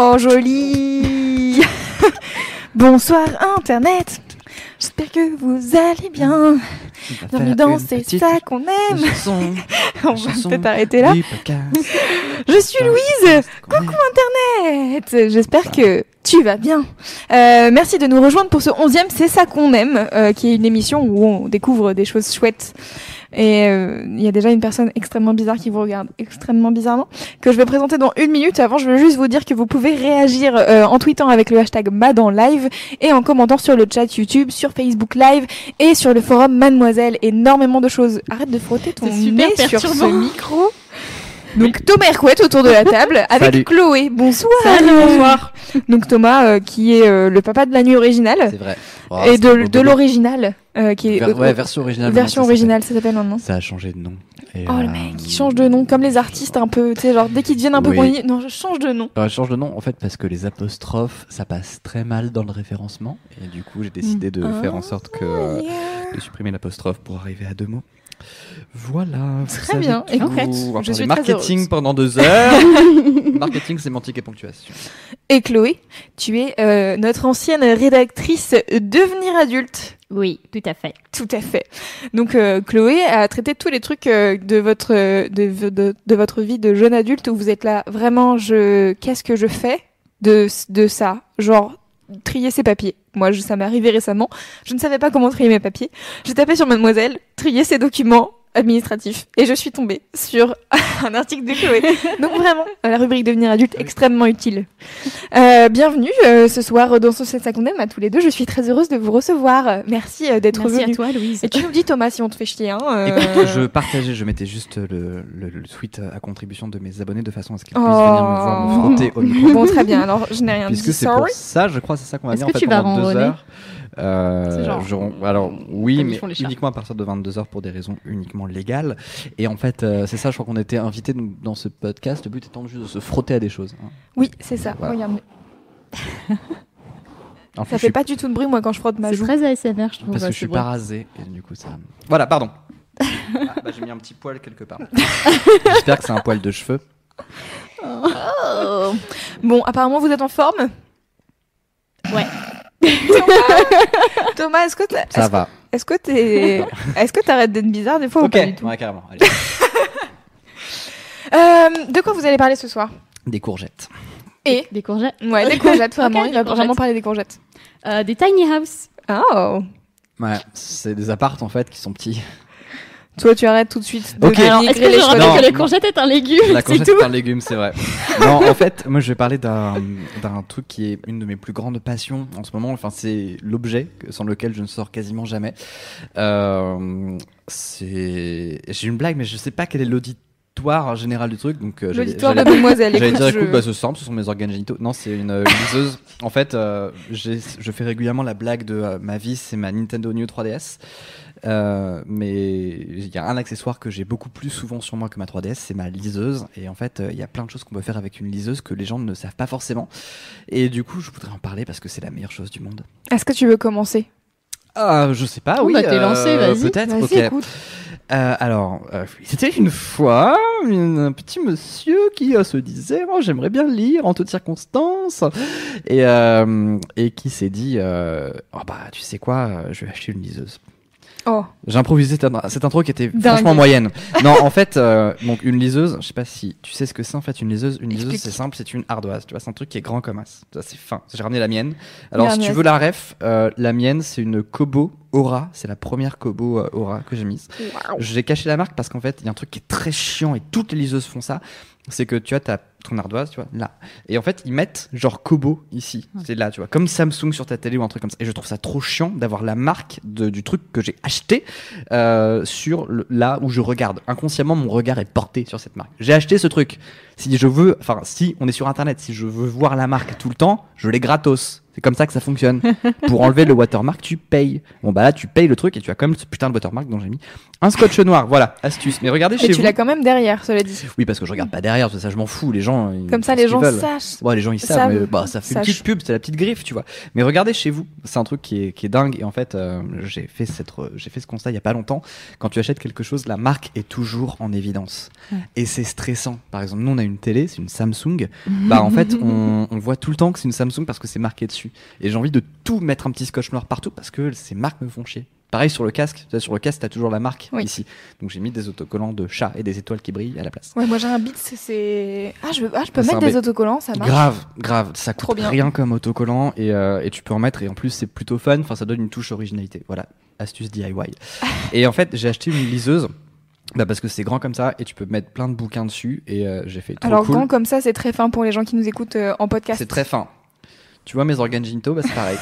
Oh, joli Bonsoir Internet J'espère que vous allez bien. Bienvenue dans C'est ça qu'on aime. On va peut-être arrêter là. Je suis Louise. Coucou Internet. J'espère que tu vas bien. Euh, merci de nous rejoindre pour ce onzième C'est ça qu'on aime, euh, qui est une émission où on découvre des choses chouettes. Et euh, il y a déjà une personne extrêmement bizarre qui vous regarde extrêmement bizarrement, que je vais présenter dans une minute. Avant, je veux juste vous dire que vous pouvez réagir euh, en tweetant avec le hashtag MadanLive et en commentant sur le chat YouTube, sur Facebook Live et sur le forum Mademoiselle. Énormément de choses. Arrête de frotter ton super nez sur ce micro. Donc Thomas Hercouet autour de la table avec Salut. Chloé. Bonsoir. Salut, bonsoir. Donc Thomas euh, qui est euh, le papa de la nuit originale C'est vrai. Oh, et de, de l'original euh, qui est Ver- ouais, version originale. version originale, ça s'appelle maintenant. Ça a changé de nom. Et, Oh le mec, il change de nom comme les artistes un peu, tu sais, genre dès qu'ils deviennent un peu connus, non, je change de nom. euh, je change de nom en fait parce que les apostrophes ça passe très mal dans le référencement et du coup j'ai décidé de Ah, faire en sorte que euh, yeah. de supprimer l'apostrophe pour arriver à deux mots. Voilà. Très bien, écoute, On va je parler suis marketing pendant deux heures. marketing, sémantique et ponctuation. Et Chloé, tu es euh, notre ancienne rédactrice Devenir adulte. Oui, tout à fait. Tout à fait. Donc euh, Chloé a traité tous les trucs euh, de votre de, de, de votre vie de jeune adulte où vous êtes là vraiment je qu'est-ce que je fais de de ça? Genre trier ses papiers. Moi je, ça m'est arrivé récemment, je ne savais pas comment trier mes papiers. J'ai tapé sur mademoiselle trier ses documents administratifs et je suis tombée sur un article de Chloé. Donc vraiment la rubrique devenir adulte extrêmement utile. Euh, bienvenue euh, ce soir dans C'est ça qu'on aime à tous les deux. Je suis très heureuse de vous recevoir. Merci euh, d'être Merci venu. à toi, Louise. Et tu nous dis Thomas si on te fait chier. Hein, euh, Écoute, je partageais, je mettais juste le, le, le tweet à contribution de mes abonnés de façon à ce qu'ils puissent Oh. venir me voir me frotter au micro. Bon, très bien. Alors, je n'ai rien Puisque dit. c'est pour Sorry. ça, je crois, c'est ça qu'on va dire en fait tu vas pendant deux heures. Euh, C'est genre- je- alors oui, mais uniquement à partir de 22 heures pour des raisons uniquement légales. Et en fait, euh, c'est ça. Je crois qu'on était invités nous, dans ce podcast. Le but étant juste de se frotter à des choses. hein. Oui, c'est ça. Voilà. Regarde. En plus, Ça fait suis- pas du tout de bruit, moi, quand je frotte ma C'est joue. très ASMR, je trouve. parce que je suis pas rasé et du coup ça. Voilà, pardon. Ah, bah, j'ai mis un petit poil quelque part. J'espère que c'est un poil de cheveux. Oh. Bon, apparemment, vous êtes en forme? Ouais. Thomas, Thomas, est-ce que Ça va. Est-ce que t'es, est-ce que t'arrêtes d'être bizarre des fois ou Ok. pas du tout Ouais, carrément. Allez. Euh, De quoi vous allez parler ce soir? Des courgettes. Et Des courgettes. Ouais, des courgettes, vraiment. Ok, Il va des vraiment courgettes. parler des courgettes. Euh, des tiny house. Oh Ouais, c'est des appartes en fait qui sont petits. Toi, tu arrêtes tout de suite de Ok. Alors, est-ce que les je rappelle que les non. courgettes est un légume La courgette c'est un légume, c'est vrai. non, en fait, moi je vais parler d'un d'un truc qui est une de mes plus grandes passions en ce moment. Enfin, c'est l'objet sans lequel je ne sors quasiment jamais. Euh, c'est j'ai une blague, mais je sais pas quel est l'auditoire général du truc. Donc, euh, L'auditoire de Mademoiselle. J'allais écoute, dire, je- écoute, bah, c'est simple, ce sont mes organes génitaux. Non, c'est une, euh, liseuse. en fait, euh, j'ai- je fais régulièrement la blague de euh, ma vie, c'est ma Nintendo New 3DS. Euh, mais il y a un accessoire que j'ai beaucoup plus souvent sur moi que ma 3DS, c'est ma liseuse. Et en fait, euh, il y a plein de choses qu'on peut faire avec une liseuse que les gens ne savent pas forcément. Et du coup, je voudrais en parler parce que c'est la meilleure chose du monde. Est-ce que tu veux commencer? Ah, je sais pas, Oh, oui. bah, t'es lancé, vas-y. Peut-être, Vas-y, écoute. Euh, alors, euh, c'était une fois une- un petit monsieur qui euh, se disait oh, j'aimerais bien lire en toutes circonstances et, euh, et qui s'est dit euh, oh, bah tu sais quoi euh, je vais acheter une liseuse. Oh. J'ai improvisé cette, intro qui était Dingue. franchement moyenne. Non, en fait, euh, donc une liseuse, je sais pas si tu sais ce que c'est en fait une liseuse. Une liseuse, c'est simple, c'est une ardoise. Tu vois, c'est un truc qui est grand comme as. Ça, c'est fin. J'ai ramené la mienne. Alors, si tu veux la ref, euh, la mienne, c'est une Kobo Aura. C'est la première Kobo euh, Aura que j'ai mise. J'ai caché la marque parce qu'en fait, il y a un truc qui est très chiant et toutes les liseuses font ça. C'est que tu as ta, ton ardoise, tu vois, là. Et en fait, ils mettent genre Kobo ici. C'est là, tu vois. Comme Samsung sur ta télé ou un truc comme ça. Et je trouve ça trop chiant d'avoir la marque de- du truc que j'ai acheté euh, sur le- là où je regarde. Inconsciemment, mon regard est porté sur cette marque. J'ai acheté ce truc. Si je veux, enfin, si on est sur internet, si je veux voir la marque tout le temps, je l'ai gratos. C'est comme ça que ça fonctionne. Pour enlever le watermark, tu payes. Bon, bah là, tu payes le truc et tu as quand même ce putain de watermark dont j'ai mis un scotch noir. Voilà, astuce. Mais regardez Mais chez tu vous. l'as quand même derrière, cela dit. Oui, parce que je regarde pas derrière, ça, je m'en fous. Les gens. ils Comme ça, les gens veulent. sachent. Ouais, les gens ils savent, Savent. mais bah, ça fait une petite pub, c'est la petite griffe, tu vois. Mais regardez chez vous, c'est un truc qui est, qui est dingue. Et en fait, euh, j'ai fait cette, re- j'ai fait ce constat il y a pas longtemps. Quand tu achètes quelque chose, la marque est toujours en évidence. Et c'est stressant. Par exemple, nous on a une télé, c'est une Samsung. bah en fait, on, on voit tout le temps que c'est une Samsung parce que c'est marqué dessus. Et j'ai envie de tout mettre un petit scotch noir partout parce que ces marques me font chier. Pareil sur le casque, sur le casque, t'as toujours la marque Oui. ici. Donc j'ai mis des autocollants de chat et des étoiles qui brillent à la place. Ouais, moi j'ai un Beats, c'est. Ah, je, veux... ah, je peux Ah, mettre des B. autocollants, ça marche. Grave, grave, ça Trop coûte bien. rien comme autocollant et, euh, et tu peux en mettre et en plus c'est plutôt fun, enfin ça donne une touche originalité. Voilà, astuce DIY. et en fait j'ai acheté une liseuse bah, parce que c'est grand comme ça et tu peux mettre plein de bouquins dessus et euh, j'ai fait trop Alors, cool. grand comme ça, c'est très fin pour les gens qui nous écoutent euh, en podcast. C'est très fin. Tu vois mes organes ginto, bah c'est pareil.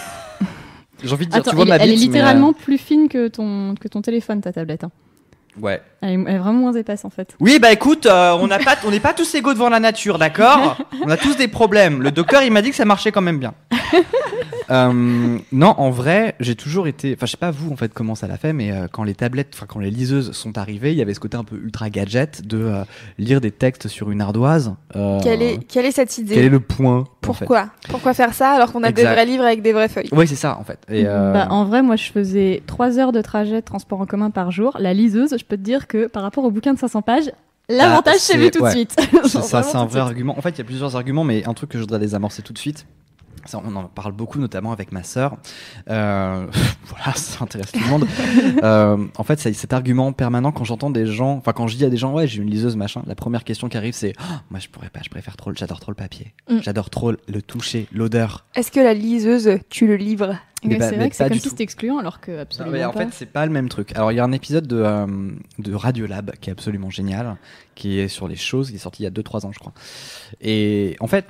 J'ai envie de dire, Attends, tu vois elle, ma elle est bite, mais, littéralement plus fine que ton, que ton téléphone, ta tablette. hein. Ouais. Elle, est, vraiment moins épaisse en fait. Oui, bah écoute, euh, on n'a pas, on n'est pas tous égaux devant la nature, d'accord? On a tous des problèmes. Le docteur, il m'a dit que ça marchait quand même bien. Euh, non, en vrai, j'ai toujours été. Enfin, je sais pas vous en fait comment ça l'a fait, mais euh, quand les tablettes, enfin quand les liseuses sont arrivées, il y avait ce côté un peu ultra gadget de euh, lire des textes sur une ardoise. Euh, Quelle, est... Quelle est cette idée? Quel est le point en fait? Pourquoi? Pourquoi faire ça alors qu'on a des vrais livres avec des vraies feuilles? Oui, c'est ça en fait. Et, euh, Bah, en vrai, moi je faisais 3 heures de trajet de transport en commun par jour. La liseuse, je peux te dire que par rapport au bouquin de 500 pages, l'avantage c'est- c'est vu tout ouais. de suite. C'est ça, c'est un vrai argument. En fait, il y a plusieurs arguments, mais un truc que je voudrais désamorcer tout de suite. Ça, on en parle beaucoup, notamment avec ma sœur. Euh, voilà, ça intéresse tout le monde. Euh, en fait, c'est cet argument permanent quand j'entends des gens, enfin quand je dis à des gens, ouais, j'ai une liseuse, machin. La première question qui arrive, c'est, Oh, moi, je pourrais pas, je préfère trop, j'adore trop le papier, Mm. j'adore trop le toucher, l'odeur. Est-ce que la liseuse, tu le livres Mais c'est vrai que c'est comme si c'était excluant alors que Non, absolument mais en pas. fait, c'est pas le même truc. Alors, il y a un épisode de, euh, de Radiolab qui est absolument génial, qui est sur les choses, qui est sorti il y a 2-3 ans, je crois. Et en fait,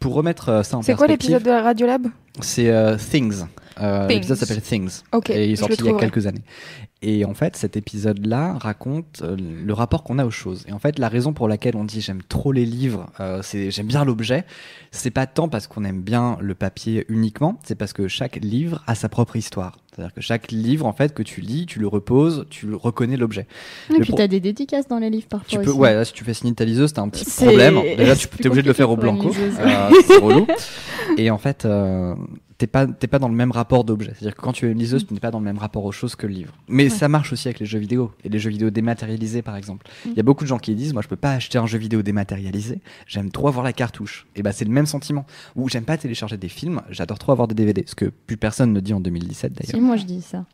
pour remettre euh, ça en C'est quoi perspective, l'épisode de la Radiolab? C'est euh, Things. Euh, Things. L'épisode s'appelle Things. Ok, et il est sorti il y a quelques années. Et en fait, cet épisode-là raconte euh, le rapport qu'on a aux choses. Et en fait, la raison pour laquelle on dit j'aime trop les livres, euh, c'est j'aime bien l'objet, c'est pas tant parce qu'on aime bien le papier uniquement, c'est parce que chaque livre a sa propre histoire. C'est-à-dire que chaque livre, en fait, que tu lis, tu le reposes, tu reconnais l'objet. Et le puis pro- t'as des dédicaces dans les livres parfois. Tu peux, aussi. ouais, là, si tu fais signer ta liseuse, t'as un petit problème. Déjà, tu es obligé de le faire au blanco. Euh, c'est relou. Et en fait, euh, t'es pas, t'es pas dans le même rapport d'objet. C'est-à-dire que quand tu as une liseuse, tu n'es pas dans le même rapport aux choses que le livre. Mais ça marche aussi avec les jeux vidéo. Et les jeux vidéo dématérialisés, par exemple. Il y a beaucoup de gens qui disent, moi, je peux pas acheter un jeu vidéo dématérialisé. J'aime trop avoir la cartouche. Et bah, c'est le même sentiment. Ou j'aime pas télécharger des films. J'adore trop avoir des DVD. Ce que plus personne ne dit en 2017, d'ailleurs. Si, moi je dis ça.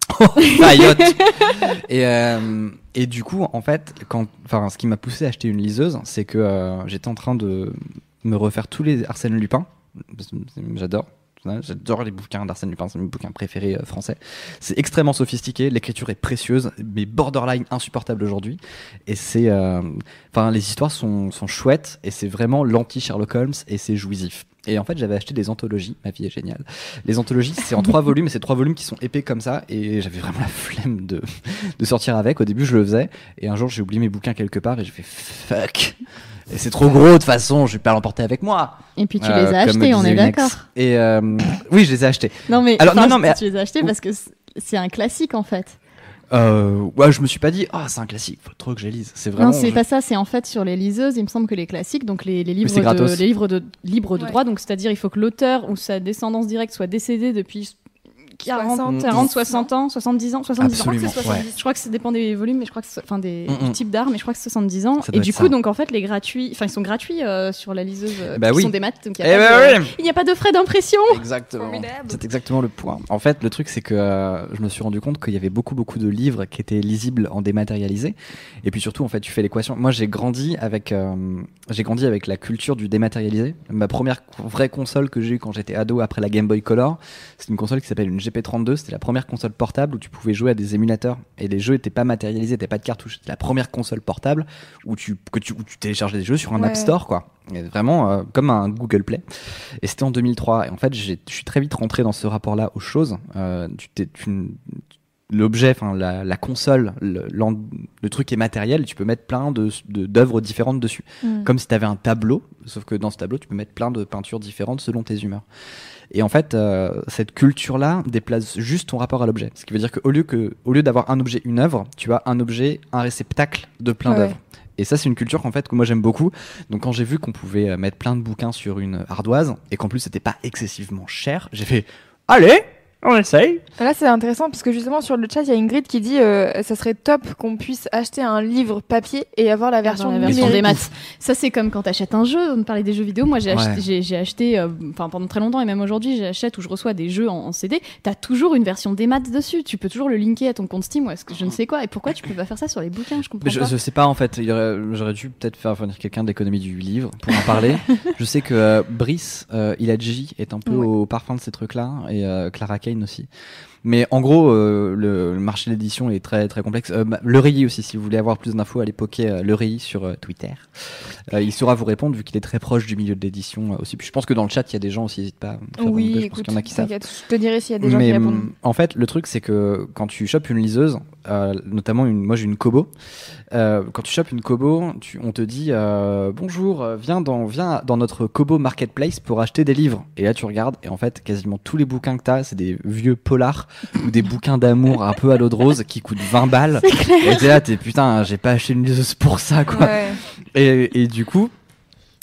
Paillotte. et, euh, et du coup, en fait, quand, enfin, ce qui m'a poussé à acheter une liseuse, c'est que euh, j'étais en train de me refaire tous les Arsène Lupin. Parce J'adore. Les bouquins d'Arsène Lupin, c'est mes bouquins préférés euh, français. C'est extrêmement sophistiqué, l'écriture est précieuse, mais borderline insupportable aujourd'hui. Et c'est, euh, enfin, les histoires sont, sont chouettes et c'est vraiment l'anti Sherlock Holmes et c'est jouissif. Et en fait, j'avais acheté des anthologies. Ma vie est géniale. Les anthologies, c'est en trois volumes, et c'est trois volumes qui sont épais comme ça. Et j'avais vraiment la flemme de, de sortir avec. Au début, je le faisais. Et un jour, j'ai oublié mes bouquins quelque part et j'ai fait fuck. Et c'est trop gros de toute façon, je vais pas l'emporter avec moi. Et puis tu Euh, les as achetés, on est d'accord. Et euh, oui, je les ai achetés. Non mais, Alors, non, non, mais- tu les as achetés parce que c'est- un classique en fait. Euh, ouais, je me suis pas dit, ah, c'est un classique, faut trop que je les lise. C'est vraiment. non, c'est je- pas ça, c'est en fait sur les liseuses, il me semble que les classiques, donc les, les livres, de, les livres de libres de Ouais. droit, donc c'est-à-dire il faut que l'auteur ou sa descendance directe soit décédé depuis 40, 60, 40, 60 ans, 70 ans, 70 Absolument, ans. c'est ouais. 70. Je crois que ça dépend des volumes, mais je crois que enfin des Mm, mm. du type d'art, mais je crois que c'est 70 ans. Ça Et du coup, ça. donc en fait, les gratuits, enfin ils sont gratuits euh, sur la liseuse, euh, Bah sont des maths, donc il Eh n'y a, pas de- oui. il n'y a pas de frais d'impression. Exactement. C'est exactement le point. En fait, le truc, c'est que euh, je me suis rendu compte qu'il y avait beaucoup, beaucoup de livres qui étaient lisibles en dématérialisé. Et puis surtout, en fait, tu fais l'équation. Moi, j'ai grandi avec, euh, j'ai grandi avec la culture du dématérialisé. Ma première vraie console que j'ai eue quand j'étais ado après la Game Boy Color, c'est une console qui s'appelle une GP32, c'était la première console portable où tu pouvais jouer à des émulateurs et les jeux n'étaient pas matérialisés, n'étaient pas de cartouches. C'était la première console portable où tu, que tu, où tu téléchargeais des jeux sur un App Store, quoi. vraiment euh, comme un Google Play. Et c'était en 2003. Et en fait, je suis très vite rentré dans ce rapport-là aux choses. Euh, tu, tu, l'objet, enfin la, console, le, le, truc est matériel, tu peux mettre plein de d'œuvres différentes dessus, mm. comme si tu avais un tableau, sauf que dans ce tableau, tu peux mettre plein de peintures différentes selon tes humeurs. Et en fait, euh, cette culture-là déplace juste ton rapport à l'objet. Ce qui veut dire qu'au lieu que, au lieu d'avoir un objet, une œuvre, tu as un objet, un réceptacle de plein d'œuvres. Et ça, c'est une culture qu'en fait que moi j'aime beaucoup. Donc quand j'ai vu qu'on pouvait euh, mettre plein de bouquins sur une ardoise et qu'en plus c'était pas excessivement cher, j'ai fait allez, on essaye. Là, c'est intéressant parce que justement sur le chat, il y a Ingrid qui dit euh, ça serait top qu'on puisse acheter un livre papier et avoir la version, la version des maths. Ça, c'est comme quand tu achètes un jeu. On parlait des jeux vidéo. Moi, j'ai acheté, j'ai, acheté euh, enfin pendant très longtemps et même aujourd'hui, j'achète ou je reçois des jeux en, CD. Tu as toujours une version des maths dessus. Tu peux toujours le linker à ton compte Steam ou est-ce que je ne sais quoi. Et pourquoi tu peux pas faire ça sur les bouquins? Je comprends je, pas. Je sais pas en fait. J'aurais dû peut-être faire venir quelqu'un de l'économie du livre pour en parler. je sais que euh, Brice Iladji est un peu au parfum de ces trucs-là et Clara Aussi. Mais en gros, euh, le, marché de l'édition est très très complexe. Euh, bah, le aussi, si vous voulez avoir plus d'infos, allez poker euh, le sur Twitter. il saura vous répondre vu qu'il est très proche du milieu de l'édition aussi. Puis je pense que dans le chat, il y a des gens aussi, n'hésite pas. oui, écoute, y en a qui savent. Je te dirai s'il y a des gens qui répondent. Mm, en fait, le truc, c'est que quand tu chopes une liseuse, notamment une, moi j'ai une Kobo. quand tu chopes une Kobo, tu, on te dit bonjour, viens dans, viens dans notre Kobo Marketplace pour acheter des livres. Et là, tu regardes et en fait, quasiment tous les bouquins que tu as, c'est des vieux polars ou des bouquins d'amour un peu à l'eau de rose qui coûtent 20 balles. Et t'es là, t'es putain, j'ai pas acheté une liseuse pour ça, quoi. Et, et, du coup,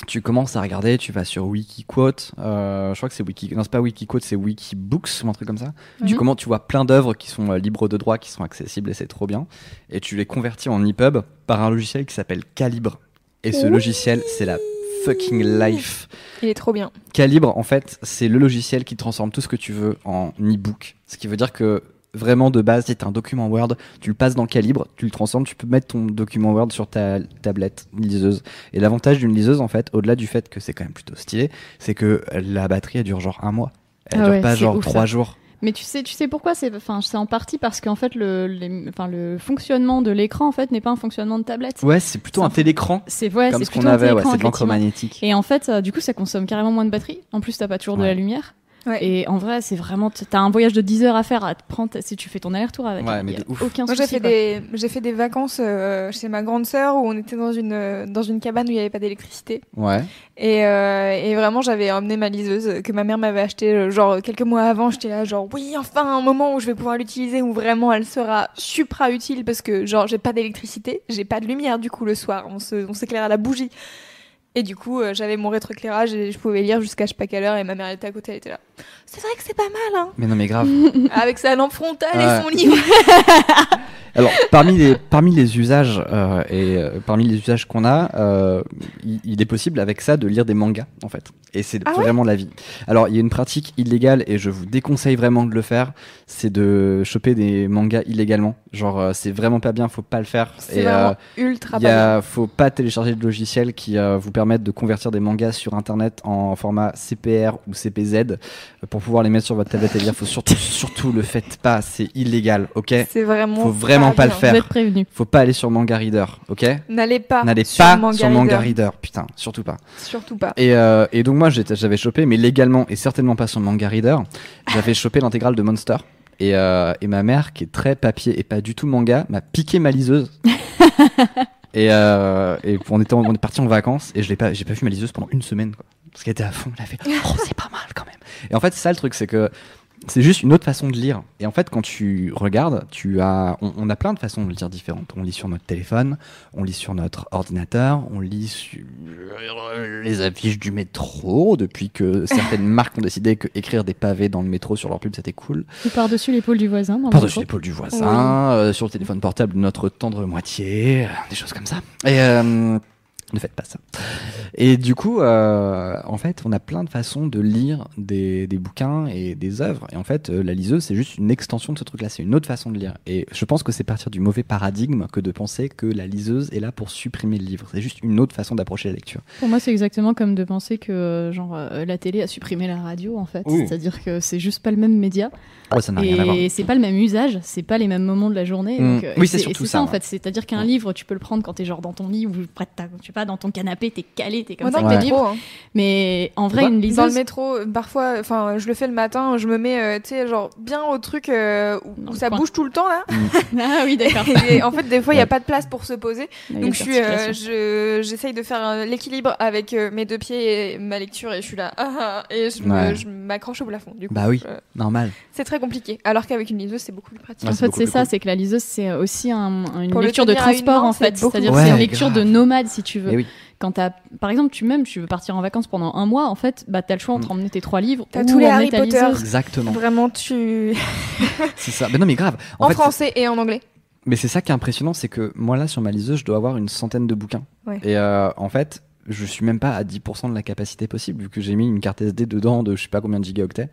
tu commences à regarder, tu vas sur Wikiquote, euh, je crois que c'est Wiki, non c'est pas Wikiquote, c'est Wikibooks ou un truc comme ça. Tu commences, tu vois plein d'œuvres qui sont euh, libres de droit, qui sont accessibles et c'est trop bien. Et tu les convertis en EPUB par un logiciel qui s'appelle Calibre. Et ce logiciel, c'est la fucking life. Il est trop bien. Calibre, en fait, c'est le logiciel qui transforme tout ce que tu veux en e-book. Ce qui veut dire que vraiment de base, tu un document Word, tu le passes dans Calibre, tu le transformes, tu peux mettre ton document Word sur ta tablette liseuse. Et l'avantage d'une liseuse, en fait, au-delà du fait que c'est quand même plutôt stylé, c'est que la batterie, elle dure genre un mois. Elle ah dure pas genre trois jours. Mais tu sais, tu sais pourquoi C'est enfin, en partie parce qu'en fait, le, enfin, le fonctionnement de l'écran en fait n'est pas un fonctionnement de tablette. Ouais, c'est plutôt un, télécran. C'est ouais, comme ce qu'on avait, ouais, c'est de l'encre magnétique. Et en fait, euh, du coup, ça consomme carrément moins de batterie. En plus, t'as pas toujours de la lumière. Et en vrai, c'est vraiment. T'as un voyage de 10 heures à faire à te prendre si tu fais ton aller-retour avec. Ouais, mais aucun Moi, j'ai fait, des, j'ai fait des vacances euh, chez ma grande sœur où on était dans une, euh, dans une cabane où il n'y avait pas d'électricité. Ouais. Et, euh, et vraiment, j'avais emmené ma liseuse que ma mère m'avait achetée genre quelques mois avant. J'étais là, genre, oui, enfin, un moment où je vais pouvoir l'utiliser où vraiment elle sera supra utile parce que, genre, j'ai pas d'électricité, j'ai pas de lumière du coup le soir. On, se, on s'éclaire à la bougie. Et du coup, euh, j'avais mon rétroéclairage et je pouvais lire jusqu'à je sais pas quelle heure et ma mère était à côté, elle était là. C'est vrai que c'est pas mal, hein. Mais non, mais grave. Avec sa lampe frontale et son livre. Alors, parmi les, parmi les usages euh, et euh, parmi les usages qu'on a, il, est possible avec ça de lire des mangas, en fait. Et c'est ah vraiment la vie. Alors, il y a une pratique illégale et je vous déconseille vraiment de le faire, c'est de choper des mangas illégalement. Genre, c'est vraiment pas bien, faut pas le faire. C'est vraiment ultra y a, Faut pas télécharger de logiciels qui vous permettent de convertir des mangas sur Internet en format CPR ou CPZ pour pouvoir les mettre sur votre tablette et lire. Faut surtout, surtout le faites pas, c'est illégal, ok C'est vraiment. Faut vraiment pas, le faire. Vous êtes prévenu. Faut pas aller sur Manga Reader, ok N'allez pas. N'allez pas sur Manga Reader, putain, surtout pas. Surtout pas. Et, euh, et donc moi j'avais chopé, mais légalement et certainement pas sur Manga Reader, j'avais chopé l'intégrale de Monster. Et, euh, et, ma mère, qui est très papier et pas du tout manga, m'a piqué ma liseuse. et, euh, et on, était, on est parti en vacances et je l'ai pas, j'ai pas vu ma liseuse pendant une semaine. Quoi parce qu'elle était à fond, elle a fait Oh, c'est pas mal quand même. Et en fait, c'est ça le truc, c'est que c'est juste une autre façon de lire. Et en fait, quand tu regardes, tu as, on, a plein de façons de lire différentes. On lit sur notre téléphone, on lit sur notre ordinateur, on lit sur les affiches du métro, depuis que certaines marques ont décidé que écrire des pavés dans le métro sur leur pub, c'était cool. Ou par-dessus l'épaule du voisin. Par-dessus l'épaule du voisin, euh, sur le téléphone portable, notre tendre moitié, euh, des choses comme ça. Et euh, ne faites pas ça. Et du coup, euh, en fait, on a plein de façons de lire des, des bouquins et des œuvres. Et en fait, euh, la liseuse, c'est juste une extension de ce truc-là. C'est une autre façon de lire. Et je pense que c'est partir du mauvais paradigme que de penser que la liseuse est là pour supprimer le livre. C'est juste une autre façon d'approcher la lecture. Pour moi, c'est exactement comme de penser que euh, genre la télé a supprimé la radio, en fait. C'est-à-dire que c'est juste pas le même média. Ouais, ça n'a rien à voir. Et c'est pas le même usage, c'est pas les mêmes moments de la journée. Mm. Donc, oui, c'est surtout ça, en fait. C'est-à-dire qu'un livre, tu peux le prendre quand t'es genre dans ton lit ou près de tu sais pas, dans ton canapé, t'es calé, t'es comme ça le métro, hein. Mais en vrai, une liseuse. Dans le métro, parfois, enfin, je le fais le matin, je me mets, euh, tu sais, genre bien au truc euh, où, ça bouge tout le temps là. ah oui, d'accord. et, en fait, des fois, il n'y a pas de place pour se poser. Donc, je suis, euh, je, j'essaye de faire l'équilibre avec mes deux pieds et ma lecture, et je suis là, ah, ah, et je, m'accroche au plafond. Du coup, bah oui, normal. C'est très compliqué. Alors qu'avec une liseuse, c'est beaucoup plus pratique. en fait, c'est ça, c'est que la liseuse, c'est aussi un, une lecture de transport, en fait. C'est-à-dire, c'est une lecture de nomade, si tu veux. Oui quand as, par exemple, tu même, tu veux partir en vacances pendant un mois, en fait, bah, as le choix entre mm. emmener tes trois livres as tous les Harry Potter. Exactement. Vraiment, tu. c'est ça. Mais non, mais grave. En, français et en anglais. Mais c'est ça qui est impressionnant, c'est que moi là, sur ma liseuse, je dois avoir une centaine de bouquins. Et euh, en fait, je suis même pas à 10% de la capacité possible vu que j'ai mis une carte SD dedans de je sais pas combien de gigaoctets.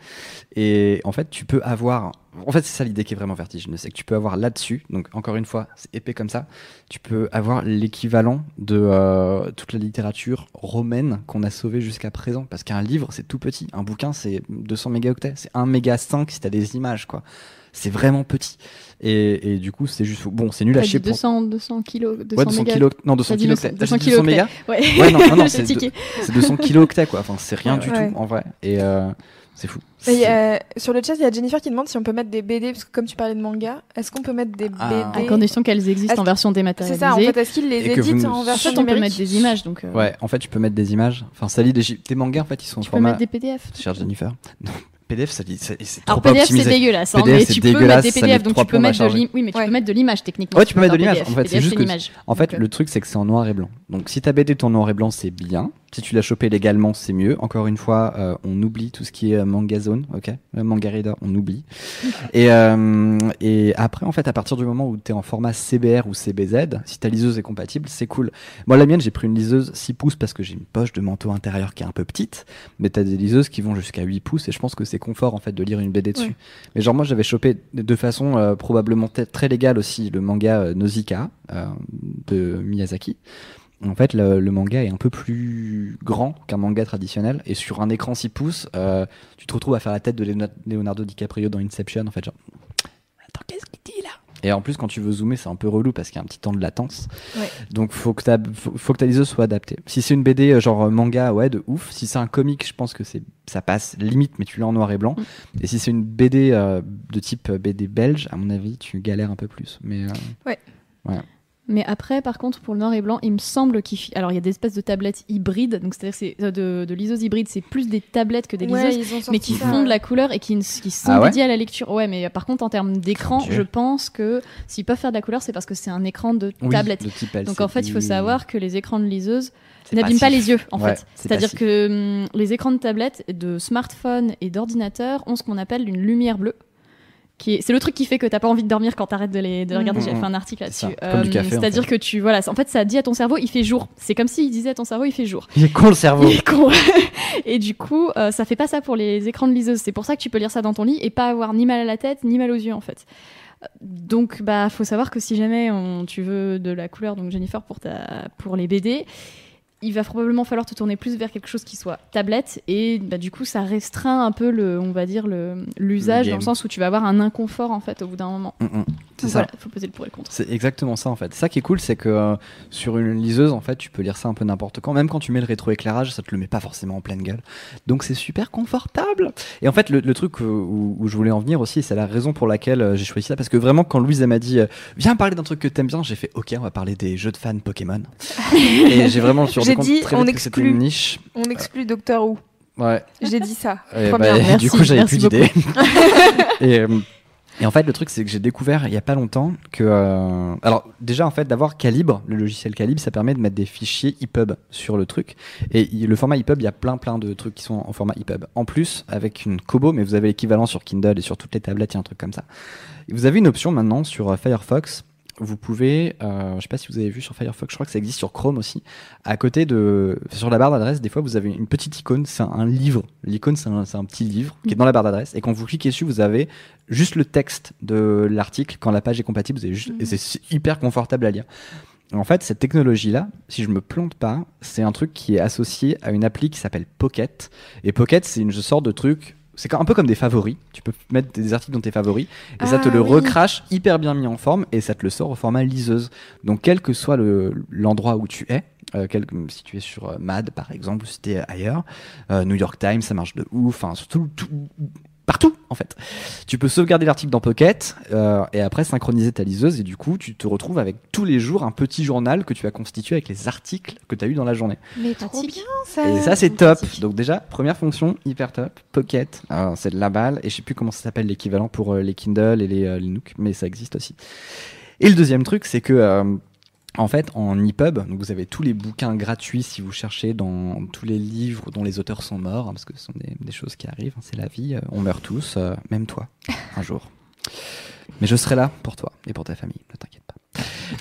Et en fait, tu peux avoir. En fait, c'est ça l'idée qui est vraiment vertigineuse, c'est que tu peux avoir là-dessus, donc encore une fois, c'est épais comme ça, tu peux avoir l'équivalent de euh, toute la littérature romaine qu'on a sauvée jusqu'à présent. Parce qu'un livre, c'est tout petit. Un bouquin, c'est 200 mégaoctets. C'est 1 méga 5 si t'as des images, quoi. C'est vraiment petit. Et, et, du coup, c'est juste. Bon, c'est nul à chier. 200, 200 kilos. 200, ouais, 200 kilos. Non, 200 kilos. 200, 200 mégas Ouais. ouais, non, non, non c'est 200 kilooctets, quoi. Enfin, c'est rien du tout, en vrai. Et euh, c'est fou. Et euh, sur le chat, il y a Jennifer qui demande si on peut mettre des BD, parce que comme tu parlais de manga, est-ce qu'on peut mettre des ah. BD À condition qu'elles existent en version dématérialisée. C'est ça, en fait, est-ce qu'ils les éditent en version numérique On peut mettre des images. Donc euh... Ouais, en fait, tu peux mettre des images. Enfin, ça lit des, des mangas, en fait, ils sont tu en format. Tu peux mettre des PDF. Cher Jennifer. PDF, ça, c'est Alors PDF, c'est dégueulasse. Hein, mais tu peux mettre des PDF, donc tu peux mettre de oui, mais tu peux mettre de l'image techniquement. Ouais, tu peux mettre de l'image. En fait, c'est juste que, en fait, le truc, c'est que c'est en noir et blanc. Donc, si ta BD est en noir et blanc, c'est bien. Si tu l'as chopé légalement, c'est mieux. Encore une fois, euh, on oublie tout ce qui est euh, manga zone, ok? Manga reader, on oublie. et, euh, et après, en fait, à partir du moment où tu es en format CBR ou CBZ, si ta liseuse est compatible, c'est cool. Moi, la mienne, j'ai pris une liseuse 6 pouces parce que j'ai une poche de manteau intérieur qui est un peu petite, mais tu as des liseuses qui vont jusqu'à 8 pouces et je pense que c'est confort en fait de lire une BD dessus. Mais genre moi, j'avais chopé de façon probablement très légale aussi le manga Nausicaa de Miyazaki en fait, le, manga est un peu plus grand qu'un manga traditionnel. Et sur un écran 6 pouces, euh, tu te retrouves à faire la tête de Leonardo DiCaprio dans Inception. En fait, genre, attends, qu'est-ce qu'il dit là? Et en plus, quand tu veux zoomer, c'est un peu relou parce qu'il y a un petit temps de latence. Donc, faut que, ta, faut, que ta liseuse soit adaptée. Si c'est une BD euh, genre manga, ouais, de ouf. Si c'est un comic, je pense que c'est ça passe limite, mais tu l'as en noir et blanc. Mm. Et si c'est une BD euh, de type BD belge, à mon avis, tu galères un peu plus. Mais, ouais. ouais. Mais après, par contre, pour le noir et blanc, il me semble qu'il. Alors, il y a des espèces de tablettes hybrides, donc c'est-à-dire c'est euh, de, de liseuses hybrides, c'est plus des tablettes que des liseuses, mais qui font de la couleur et qui, qui sont ah dédiées à la lecture. Ouais, mais par contre, en termes d'écran, je pense que s'ils peuvent faire de la couleur, c'est parce que c'est un écran de tablette. donc en fait, il faut savoir que les écrans de liseuses n'abîment pas les yeux, en fait. C'est-à-dire que hum, les écrans de tablette, de smartphone et d'ordinateur ont ce qu'on appelle une lumière bleue c'est le truc qui fait que t'as pas envie de dormir quand t'arrêtes de les de regarder. J'ai mmh. fait un article là-dessus. Euh, c'est-à-dire que tu voilà, en fait, ça dit à ton cerveau, il fait jour. C'est comme s'il disait à ton cerveau, il fait jour. Il est con le cerveau. Il est con. et du coup, euh, ça fait pas ça pour les écrans de liseuse. C'est pour ça que tu peux lire ça dans ton lit et pas avoir ni mal à la tête ni mal aux yeux en fait. Donc bah faut savoir que si jamais tu veux de la couleur, donc Jennifer pour ta pour les BD il va probablement falloir te tourner plus vers quelque chose qui soit tablette et bah, du coup ça restreint un peu le on va dire le l'usage dans le sens où tu vas avoir un inconfort en fait au bout d'un moment. Mm, mm. C'est ça. Il faut poser le pour et le contre. C'est exactement ça en fait. Ça qui est cool, c'est que euh, sur une liseuse en fait, tu peux lire ça un peu n'importe quand, même quand tu mets le rétroéclairage, ça te le met pas forcément en pleine gueule. Donc c'est super confortable. Et en fait, le, truc où, je voulais en venir aussi, c'est la raison pour laquelle euh, j'ai choisi ça parce que vraiment quand Louise m'a dit euh, viens parler d'un truc que t'aimes bien, j'ai fait OK, on va parler des jeux de fans Pokémon. et j'ai vraiment sur j'ai dit on exclut, niche. On exclut Docteur Who. Ouais. J'ai dit ça. Bah, du coup, j'avais plus d'idées. et, euh, et, en fait, le truc, c'est que j'ai découvert il y a pas longtemps que. Euh, alors, déjà, en fait, d'avoir Calibre, le logiciel Calibre, ça permet de mettre des fichiers EPUB sur le truc. Et le format EPUB, il y a plein, plein de trucs qui sont en format EPUB. En plus, avec une Kobo, mais vous avez l'équivalent sur Kindle et sur toutes les tablettes, il y a un truc comme ça. vous avez une option maintenant sur euh, Firefox vous pouvez, euh, je sais pas si vous avez vu sur Firefox, je crois que ça existe sur Chrome aussi. À côté de, sur la barre d'adresse, des fois vous avez une petite icône, c'est un, livre. L'icône c'est un, un, petit livre qui est dans la barre d'adresse et quand vous cliquez dessus, vous avez juste le texte de l'article. Quand la page est compatible, vous avez juste, et c'est hyper confortable à lire. En fait, cette technologie-là, si je me plante pas, c'est un truc qui est associé à une appli qui s'appelle Pocket. Et Pocket, c'est une sorte de truc c'est un peu comme des favoris. Tu peux mettre des articles dans tes favoris et ça te ah le recrache hyper bien mis en forme et ça te le sort au format liseuse. Donc quel que soit l'endroit où tu es, euh, si tu es sur euh, Mad par exemple, ou si tu es ailleurs, euh, New York Times, ça marche de ouf. Enfin, surtout tout, partout en fait. Tu peux sauvegarder l'article dans Pocket euh, et après synchroniser ta liseuse et du coup tu te retrouves avec tous les jours un petit journal que tu as constitué avec les articles que tu as eu dans la journée. Mais trop bien ça. Et ça c'est top. Donc déjà première fonction hyper top, Pocket, c'est de la balle et je sais plus comment ça s'appelle l'équivalent pour euh, les Kindle et les, euh, les Nook mais ça existe aussi. Et le deuxième truc c'est que en fait, en EPUB, donc vous avez tous les bouquins gratuits si vous cherchez dans tous les livres dont les auteurs sont morts, hein, parce que ce sont des, choses qui arrivent, hein, c'est la vie, euh, on meurt tous, euh, même toi, un jour. Mais je serai là pour toi et pour ta famille, ne t'inquiète pas.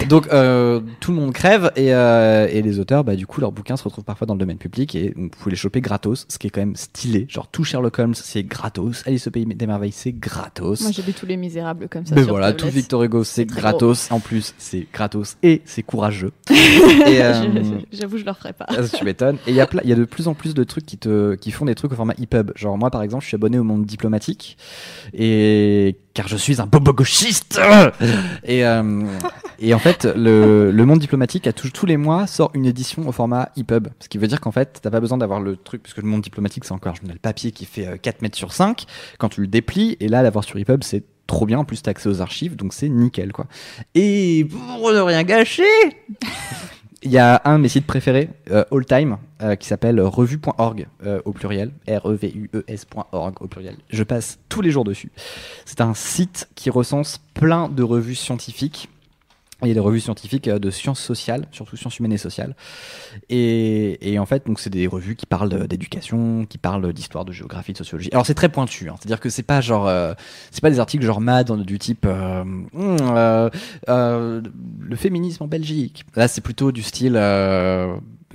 Donc euh, tout le monde crève et, euh, et, les auteurs, bah, du coup, leurs bouquins se retrouvent parfois dans le domaine public et vous pouvez les choper gratos, ce qui est quand même stylé. Genre tout Sherlock Holmes, c'est gratos. Alice au pays des merveilles, c'est gratos. Moi j'ai lu tous les misérables comme ça. Mais voilà, tout Victor Hugo, c'est gratos. En plus, c'est gratos et c'est courageux. Euh, j'avoue, je leur ferai pas. Ah, tu m'étonnes. Et il y, a y a de plus en plus de trucs qui, te, qui font des trucs au format EPUB. Genre moi, par exemple, je suis abonné au monde diplomatique et car je suis un bobo gauchiste. et, et en fait, le, le monde diplomatique, tous les mois, sort une édition au format EPUB. Ce qui veut dire qu'en fait, t'as pas besoin d'avoir le truc, puisque le monde diplomatique, c'est encore un journal papier qui fait 4 euh, mètres sur 5. Quand tu le déplies, et là, l'avoir sur EPUB, c'est trop bien. En plus, t'as accès aux archives, donc c'est nickel, quoi. Et pour ne rien gâcher, il y a un de mes sites préférés, euh, all time, euh, qui s'appelle revue.org au pluriel, R-E-V-U-E-S.org au pluriel. Je passe tous les jours dessus. C'est un site qui recense plein de revues scientifiques il y a des revues scientifiques euh, de sciences sociales, surtout sciences humaines et sociales. Et, et en fait, donc c'est des revues qui parlent d'éducation, qui parlent d'histoire, de géographie, de sociologie. Alors c'est très pointu, hein. c'est-à-dire que c'est pas genre, euh, c'est pas des articles genre mad du type euh, hmm, euh, le féminisme en Belgique. Là, c'est plutôt du style.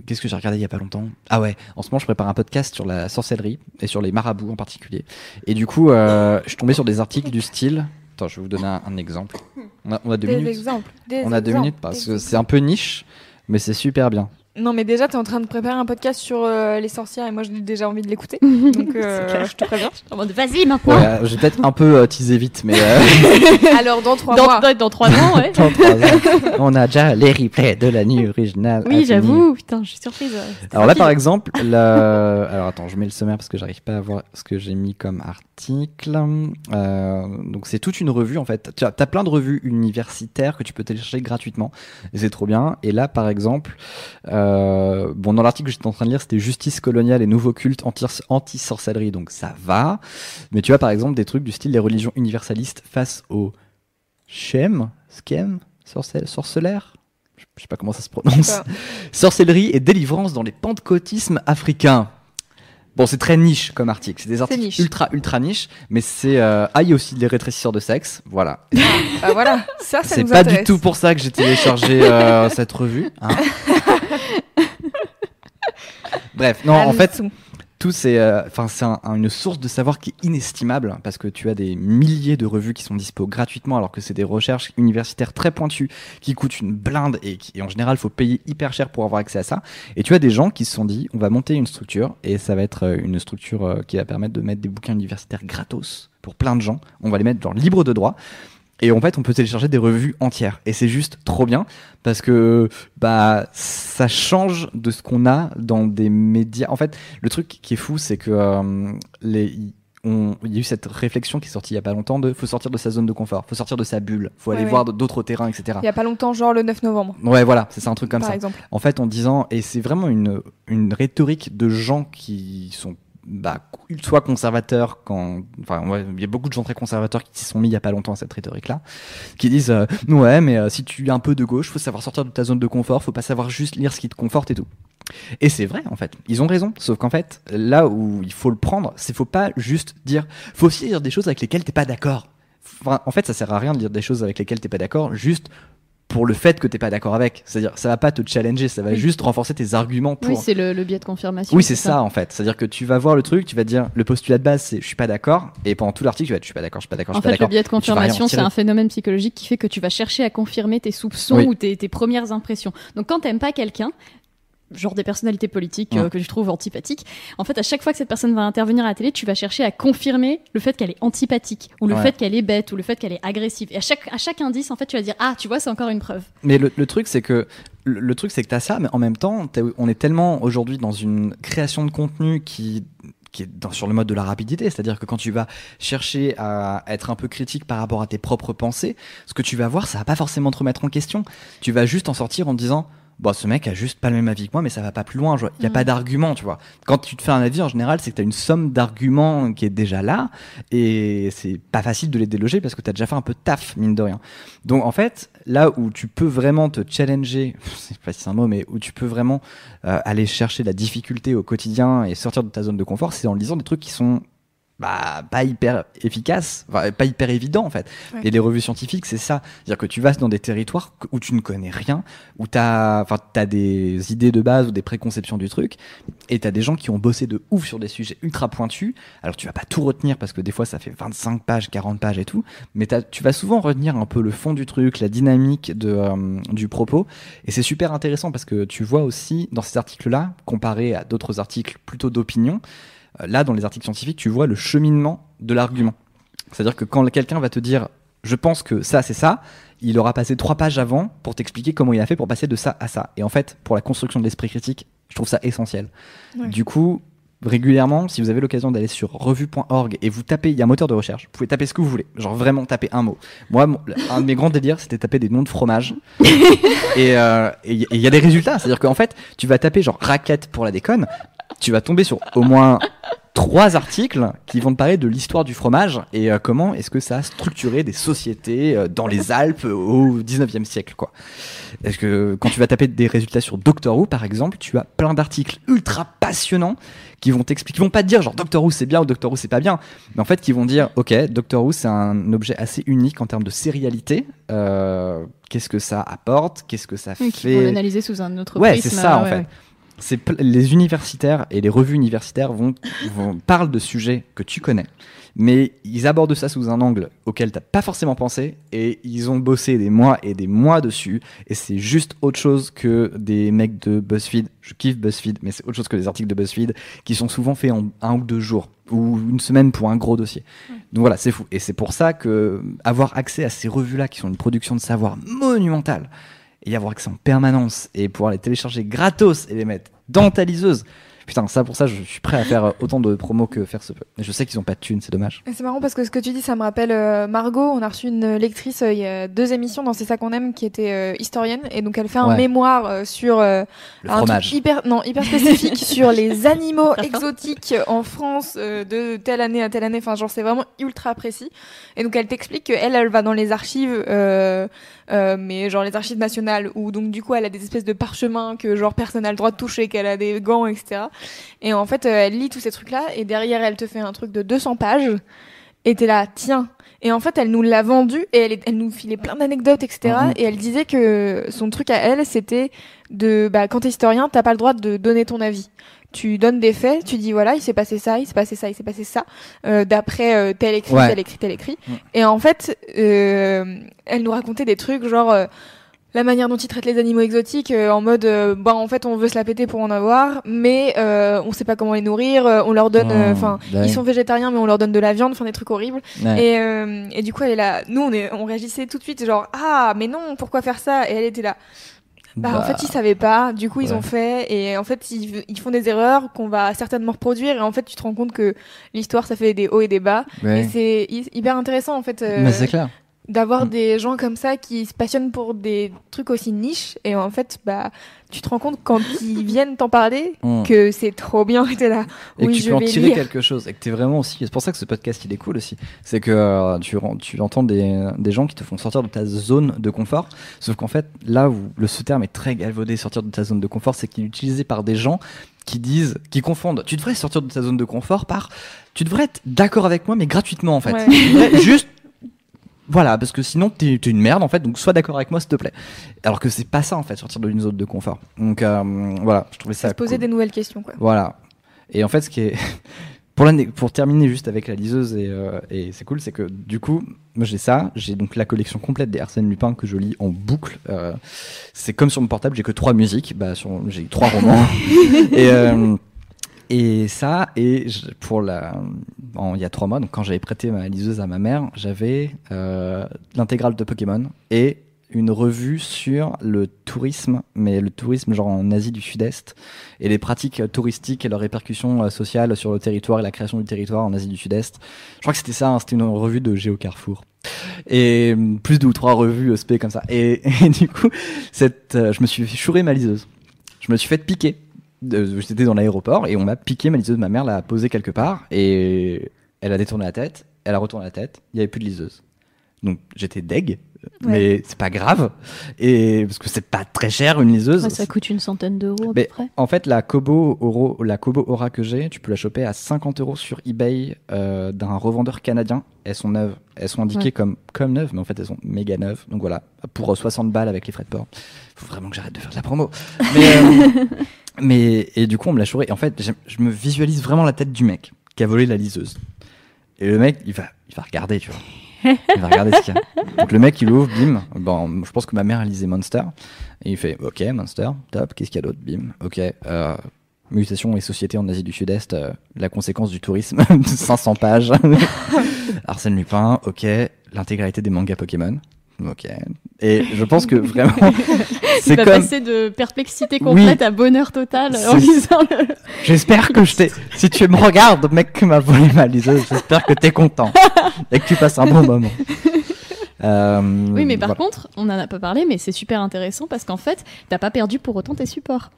Qu'est-ce que j'ai regardé il y a pas longtemps? Ah ouais, en ce moment je prépare un podcast sur la sorcellerie et sur les marabouts en particulier. Et du coup, je suis tombé sur des articles du style Attends, je vais vous donner un, exemple. On a, on a deux des minutes. Exemples, on a deux minutes parce que c'est un peu niche, mais c'est super bien. Non, mais déjà, tu es en train de préparer un podcast sur euh, les sorcières et moi, j'ai déjà envie de l'écouter. donc, euh, je te préviens. vas-y maintenant. Ouais, j'ai peut-être un peu euh, teasé vite, mais. Alors, dans trois mois. Dans, dans trois ans, ouais. dans trois ans. On a déjà les replays de la nuit originale. Oui, j'avoue. Putain, je suis surprise. Alors là, par exemple, la... alors attends, je mets le sommaire parce que j'arrive pas à voir ce que j'ai mis comme article. donc, c'est toute une revue en fait. Tu as, as, plein de revues universitaires que tu peux télécharger gratuitement et c'est trop bien. Et là, par exemple. Euh, bon, dans l'article que j'étais en train de lire, c'était justice coloniale et nouveau culte anti-sorcellerie, donc ça va. Mais tu vois, par exemple, des trucs du style les religions universalistes face au Shem, Skem, sorcellaire je sais pas comment ça se prononce. Sorcellerie et délivrance dans les pentecôtismes africains. Bon, c'est très niche comme article. C'est des articles ultra ultra niche, mais c'est euh... ah il y a aussi des rétrécisseurs de sexe, voilà. Ah, voilà, ça, ça C'est pas du tout pour ça que j'ai téléchargé euh, cette revue. Hein. Bref, non, en fait, c'est, euh, une source de savoir qui est inestimable parce que tu as des milliers de revues qui sont dispo gratuitement alors que c'est des recherches universitaires très pointues qui coûtent une blinde et, qui, en général, faut payer hyper cher pour avoir accès à ça. Et tu as des gens qui se sont dit, on va monter une structure et ça va être euh, une structure euh, qui va permettre de mettre des bouquins universitaires gratos pour plein de gens. On va les mettre dans libre de droit. Et en fait, on peut télécharger des revues entières. Et c'est juste trop bien parce que bah ça change de ce qu'on a dans des médias. En fait, le truc qui est fou, c'est que euh, les on, il y a eu cette réflexion qui est sortie il y a pas longtemps de faut sortir de sa zone de confort, faut sortir de sa bulle, faut aller voir d'autres terrains, etc. Il y a pas longtemps, genre le 9 novembre. Ouais, voilà, c'est un truc comme Par ça. Exemple. En fait, en disant et c'est vraiment une une rhétorique de gens qui sont bah, soit conservateurs quand enfin il y a beaucoup de gens très conservateurs qui s'y sont mis il y a pas longtemps à cette rhétorique là qui disent euh, ouais mais euh, si tu es un peu de gauche faut savoir sortir de ta zone de confort faut pas savoir juste lire ce qui te conforte et tout. Et c'est vrai en fait. Ils ont raison. Sauf qu'en fait là où il faut le prendre c'est faut pas juste dire faut aussi dire des choses avec lesquelles t'es pas d'accord. Enfin, en fait ça sert à rien de dire des choses avec lesquelles t'es pas d'accord juste pour le fait que t'es pas d'accord avec. C'est-à-dire, ça va pas te challenger, ça va juste renforcer tes arguments pour. Oui, c'est le, biais de confirmation. Oui, c'est ça. en fait. C'est-à-dire que tu vas voir le truc, tu vas dire le postulat de base, c'est je suis pas d'accord, et pendant tout l'article, tu vas être je suis pas d'accord, je suis pas d'accord, je suis pas d'accord. En fait, le biais de confirmation, c'est un phénomène psychologique qui fait que tu vas chercher à confirmer tes soupçons ou tes, tes, premières impressions. Donc, quand t'aimes pas quelqu'un, genre des personnalités politiques euh, que je trouve antipathiques. En fait, à chaque fois que cette personne va intervenir à la télé, tu vas chercher à confirmer le fait qu'elle est antipathique, ou le fait qu'elle est bête, ou le fait qu'elle est agressive. Et à chaque, à chaque indice, en fait, tu vas dire Ah, tu vois, c'est encore une preuve. Mais le, truc, c'est que. Le, truc, c'est que tu as ça, mais en même temps, on est tellement aujourd'hui dans une création de contenu qui qui est dans, sur le mode de la rapidité, c'est-à-dire que quand tu vas chercher à être un peu critique par rapport à tes propres pensées, ce que tu vas voir, ça va pas forcément te remettre en question. Tu vas juste en sortir en te disant bon, ce mec a juste pas le même avis que moi, mais ça va pas plus loin. Il n'y a pas mm. d'argument, tu vois. Quand tu te fais un avis, en général, c'est que tu as une somme d'arguments qui est déjà là, et c'est pas facile de les déloger parce que tu as déjà fait un peu de taf, mine de rien. Donc, en fait, là où tu peux vraiment te challenger, c'est pas si c'est un mot, mais où tu peux vraiment euh, aller chercher la difficulté au quotidien et sortir de ta zone de confort, c'est en lisant des trucs qui sont bah, pas hyper efficace, pas hyper évident en fait. Et les revues scientifiques, c'est ça. C'est-à-dire que tu vas dans des territoires où tu ne connais rien, où tu as, as des idées de base ou des préconceptions du truc, et tu as des gens qui ont bossé de ouf sur des sujets ultra pointus. Alors tu vas pas tout retenir parce que des fois ça fait 25 pages, 40 pages et tout, mais tu vas souvent retenir un peu le fond du truc, la dynamique de, euh, du propos. Et c'est super intéressant parce que tu vois aussi dans ces articles-là, comparé à d'autres articles plutôt d'opinion, là, dans les articles scientifiques, tu vois le cheminement de l'argument. C'est-à-dire que quand quelqu'un va te dire je pense que ça c'est ça, il aura passé trois pages avant pour t'expliquer comment il a fait pour passer de ça à ça. Et en fait, pour la construction de l'esprit critique, je trouve ça essentiel. Du coup, régulièrement, si vous avez l'occasion d'aller sur revue.org et vous tapez, il y a un moteur de recherche, vous pouvez taper ce que vous voulez, genre vraiment taper un mot. Moi, un de mes grands délires, c'était taper des noms de fromage. Euh, et il y a des résultats, c'est-à-dire qu'en fait, tu vas taper genre raquette pour la déconne, tu vas tomber sur au moins trois articles qui vont te parler de l'histoire du fromage et euh, comment est-ce que ça a structuré des sociétés euh, dans les Alpes au 19e siècle quoi. Est-ce que quand tu vas taper des résultats sur Doctor Who par exemple, tu as plein d'articles ultra passionnants qui vont t'expliquer, qui vont pas te dire genre Doctor Who c'est bien ou Doctor Who c'est pas bien, mais en fait qui vont dire ok Doctor Who c'est un objet assez unique en termes de sérialité. Euh, qu'est-ce que ça apporte Qu'est-ce que ça fait Qui vont l'analyser sous un autre ouais, c'est ça en fait les universitaires et les revues universitaires vont, parlent de sujets que tu connais, mais ils abordent ça sous un angle auquel tu n'as pas forcément pensé et ils ont bossé des mois et des mois dessus et c'est juste autre chose que des mecs de BuzzFeed. Je kiffe BuzzFeed, mais c'est autre chose que des articles de BuzzFeed qui sont souvent faits en un ou deux jours ou une semaine pour un gros dossier. Donc voilà, c'est fou. Et c'est pour ça que avoir accès à ces revues-là qui sont une production de savoir monumentale, et y avoir accès en permanence et pouvoir les télécharger gratos et les mettre dans ta liseuse. Putain, ça pour ça, je suis prêt à faire euh, autant de promos que faire ce peu. Je sais qu'ils ont pas de thunes, c'est dommage. C'est marrant parce que ce que tu dis, ça me rappelle euh, Margot. On a reçu une lectrice euh, il y a deux émissions dans C'est ça qu'on aime, qui était historienne et donc elle fait un mémoire sur un fromage. Truc hyper non hyper spécifique sur les animaux exotiques en France de telle année à telle année. Enfin, genre c'est vraiment ultra précis. Et donc elle t'explique qu'elle, elle va dans les archives euh, mais genre les archives nationales, où donc du coup elle a des espèces de parchemins que genre personne n'a le droit de toucher, qu'elle a des gants, etc. Et en fait, euh, elle lit tous ces trucs-là, et derrière elle te fait un truc de 200 pages, et t'es là, tiens. Et en fait, elle nous l'a vendu, et elle, elle nous filait plein d'anecdotes, etc. Mhm. Et elle disait que son truc à elle, c'était de, bah, quand t'es historien, t'as pas le droit de donner ton avis tu donnes des faits, tu dis voilà, il s'est passé ça, il s'est passé ça, il s'est passé ça, euh, d'après euh, tel écrit, tel écrit, tel écrit. Et en fait, euh, elle nous racontait des trucs genre euh, la manière dont ils traitent les animaux exotiques en mode bah en fait on veut se la péter pour en avoir, mais on sait pas comment les nourrir, on leur donne, enfin ils sont végétariens mais on leur donne de la viande, enfin des trucs horribles. Et, et du coup elle est là, nous on est, on réagissait tout de suite genre ah mais non pourquoi faire ça? Et elle était là bah, en fait, ils savaient pas. Du coup, ils ont fait. Et en fait, ils, ils font des erreurs qu'on va certainement reproduire. Et en fait, tu te rends compte que l'histoire, ça fait des hauts et des bas. Et c'est hyper intéressant, en fait. Euh, Mais c'est clair d'avoir mm. des gens comme ça qui se passionnent pour des trucs aussi niches et en fait bah tu te rends compte quand ils viennent t'en parler mm. que c'est trop bien et là et oui, que tu peux en tirer quelque chose et que tu es vraiment aussi c'est pour ça que ce podcast il est cool aussi c'est que euh, tu, tu entends des, des, gens qui te font sortir de ta zone de confort sauf qu'en fait là où le ce terme est très galvaudé sortir de ta zone de confort c'est qu'il est utilisé par des gens qui disent, qui confondent. Tu devrais sortir de ta zone de confort par, tu devrais être d'accord avec moi, mais gratuitement en fait. juste voilà, parce que sinon t'es es une merde en fait, donc sois d'accord avec moi s'il te plaît. Alors que c'est pas ça en fait, sortir d'une zone de confort. Donc euh, voilà, je trouvais ça. Se poser des nouvelles questions quoi. Voilà. Et en fait, ce qui est pour, pour terminer juste avec la liseuse et, euh, et c'est cool, c'est que du coup, moi j'ai ça, j'ai donc la collection complète des Arsène Lupin que je lis en boucle. Euh, c'est comme sur mon portable, j'ai que trois musiques, bah j'ai trois romans et et ça, et pour la, il y a trois mois, donc quand j'avais prêté ma liseuse à ma mère, j'avais euh, l'intégrale de Pokémon et une revue sur le tourisme, mais le tourisme genre en Asie du Sud-Est et les pratiques touristiques et leurs répercussions euh, sociales sur le territoire et la création du territoire en Asie du Sud-Est. Je crois que c'était ça, hein, c'était une revue de Géo Carrefour. Et plus de ou trois revues euh, SP comme ça. Et, du coup, cette, je me suis chouré ma liseuse. Je me suis fait piquer j'étais dans l'aéroport et on m'a piqué ma liseuse. Ma mère l'a posée quelque part et elle a détourné la tête. Elle a retourné la tête. Il n'y avait plus de liseuse. Donc j'étais deg, mais c'est pas grave. Et parce que c'est pas très cher une liseuse. ça coûte une centaine d'euros à peu près. En fait, la Kobo, Oro, la Kobo Aura que j'ai, tu peux la choper à 50 euros sur eBay euh, d'un revendeur canadien. Elles sont neuves. Elles sont indiquées comme, comme neuves, mais en fait elles sont méga neuves. Donc voilà, pour 60 balles avec les frais de port. Faut vraiment que j'arrête de faire de la promo. Mais, euh, mais et du coup, on me l'a chouré. Et en fait, je me visualise vraiment la tête du mec qui a volé la liseuse. Et le mec, il va, il va regarder, tu vois. Il va regarder ce qu'il y a. Donc le mec, il ouvre, bim. Bon, je pense que ma mère, elle lisait Monster. Et il fait, ok, Monster, top. Qu'est-ce qu'il y a d'autre, bim. Ok. Euh, mutation et société en Asie du Sud-Est, euh, la conséquence du tourisme, 500 pages. Arsène Lupin, ok. L'intégralité des mangas Pokémon. Ok. Et je pense que vraiment. c'est comme... passer de perplexité complète à bonheur total en lisant le. J'espère que je t'ai. Si tu me regardes, mec qui m'a volé ma liseuse, j'espère que t'es content et que tu passes un bon moment. Euh, oui, mais par contre, on en a pas parlé, mais c'est super intéressant parce qu'en fait, t'as pas perdu pour autant tes supports.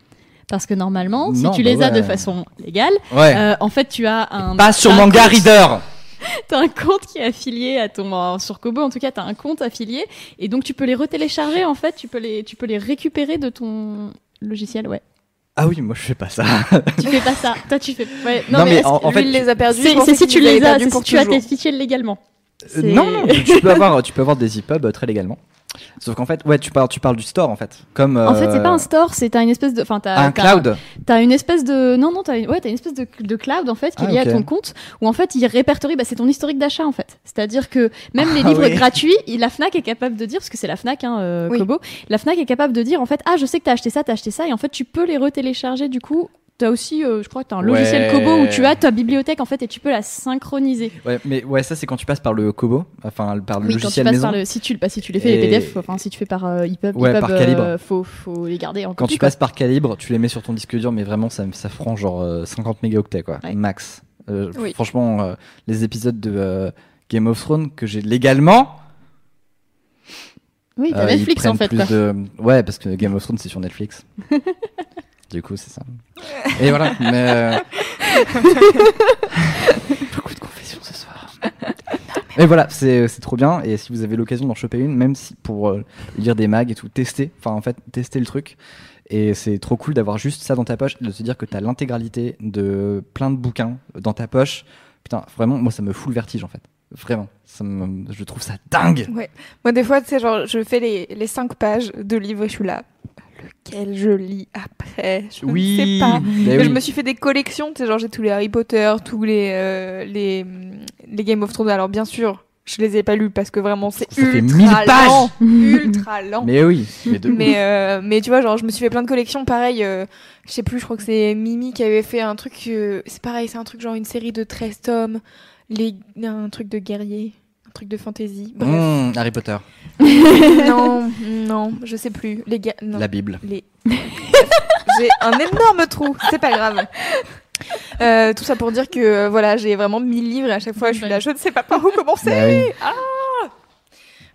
Parce que normalement, si tu bah les as de façon légale, euh, en fait, tu as un. Pas sur Manga Reader t'as un compte qui est affilié à ton sur Kobo en tout cas t'as un compte affilié et donc tu peux les retélécharger en fait tu peux les tu peux les récupérer de ton logiciel ouais ah oui, moi je fais pas ça. tu fais pas ça. Toi tu fais. Ouais. Non, mais, en, fait, il les a perdus. C'est si tu les as, si tu as tes fichiers légalement. Euh, non, non, tu peux avoir, tu peux avoir des EPUB euh, très légalement. Sauf qu'en fait, ouais, tu parles, tu parles du store en fait. Comme, En fait, c'est pas un euh, store, c'est t'as une espèce de, enfin t'as un cloud. T'as une espèce de, non non, t'as ouais, t'as une espèce de, de cloud en fait qui est ah, lié à ton compte où en fait il répertorie, bah, c'est ton historique d'achat en fait. C'est-à-dire que même les ah, livres gratuits, la Fnac est capable de dire, parce que c'est la Fnac, hein, euh, Kobo, la Fnac est capable de dire en fait, ah je sais que t'as acheté ça, t'as acheté ça, et en fait tu peux les retélécharger du coup T'as aussi, euh, je crois que t'as un logiciel Kobo où tu as ta bibliothèque en fait et tu peux la synchroniser. Ouais, mais ouais, ça c'est quand tu passes par le Kobo, enfin par le logiciel maison. si tu, bah, si tu les fais les PDF, enfin si tu fais par euh, EPUB, ouais, par calibre. Euh, faut, faut les garder en Quand tu passes par calibre, tu les mets sur ton disque dur, mais vraiment ça, ça frange genre 50 mégaoctets quoi, max. Franchement, les épisodes de Game of Thrones que j'ai légalement. Oui, t'as Netflix en fait. De... Ouais, parce que Game of Thrones c'est sur Netflix. Du coup, c'est ça. Et voilà. Mais euh, Beaucoup de confessions ce soir. Mais voilà, c'est trop bien. Et si vous avez l'occasion d'en choper une, même si pour euh, lire des mags et tout, tester. Enfin, en fait, tester le truc. Et c'est trop cool d'avoir juste ça dans ta poche, de se dire que tu as l'intégralité de plein de bouquins dans ta poche. Putain, vraiment, moi, ça me fout le vertige en fait. Vraiment, ça je trouve ça dingue. Ouais. Moi, des fois, tu sais, genre, je fais les, les 5 pages de livres et je suis là lequel je lis après. Je oui, ne sais pas. Mais Je me suis fait des collections, tu sais, genre j'ai tous les Harry Potter, tous les, euh, les, les Game of Thrones. Alors bien sûr, je les ai pas lus parce que vraiment c'est ultra lent, ultra lent. Mais oui. Mais, euh, mais, tu vois, genre je me suis fait plein de collections. Pareil, euh, je sais plus, je crois que c'est Mimi qui avait fait un truc. c'est pareil, c'est un truc genre une série de 13 tomes, les, un truc de guerrier truc de fantasy. Mmh, Harry Potter. non, non, je sais plus. Les gars, La Bible. Les... j'ai un énorme trou. C'est pas grave. Euh, tout ça pour dire que euh, voilà, j'ai vraiment 1000 livres et à chaque fois je suis là, je ne sais pas par où commencer. Bah ah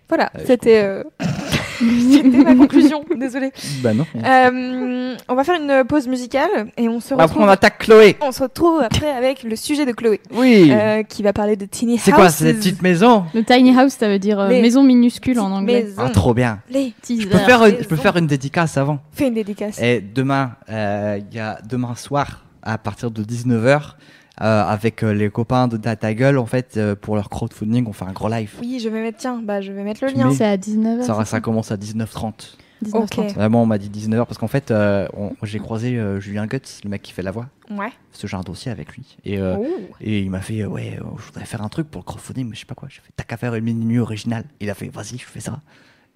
voilà, c'était. Euh, c'était ma conclusion, désolée. Bah non. Euh, on va faire une pause musicale et on se retrouve. Après, on attaque Chloé. On se retrouve après avec le sujet de Chloé. Oui. Euh, qui va parler de tiny house. C'est quoi cette petite maison Le tiny house, ça veut dire euh, maison minuscule en anglais. Ah, trop bien. Les je peux faire, une, je peux faire une dédicace avant. Fais une dédicace. Et demain, il y a demain soir à partir de 19h Euh, avec les copains de Data Gueule, en fait, pour leur crowdfunding, on fait un gros live. Oui, je vais mettre, tiens, bah, je vais mettre le lien. C'est à 19h. Ça, ça commence à 19h30. 19h30. Vraiment, on m'a dit 19h parce qu'en fait, j'ai croisé Julien Guts, le mec qui fait la voix. Ouais. Parce que j'ai un dossier avec lui. Et, oh. et il m'a fait, ouais, je voudrais faire un truc pour le crowdfunding, mais je sais pas quoi. J'ai fait, t'as qu'à faire une mini originale. Il a fait, vas-y, je fais ça.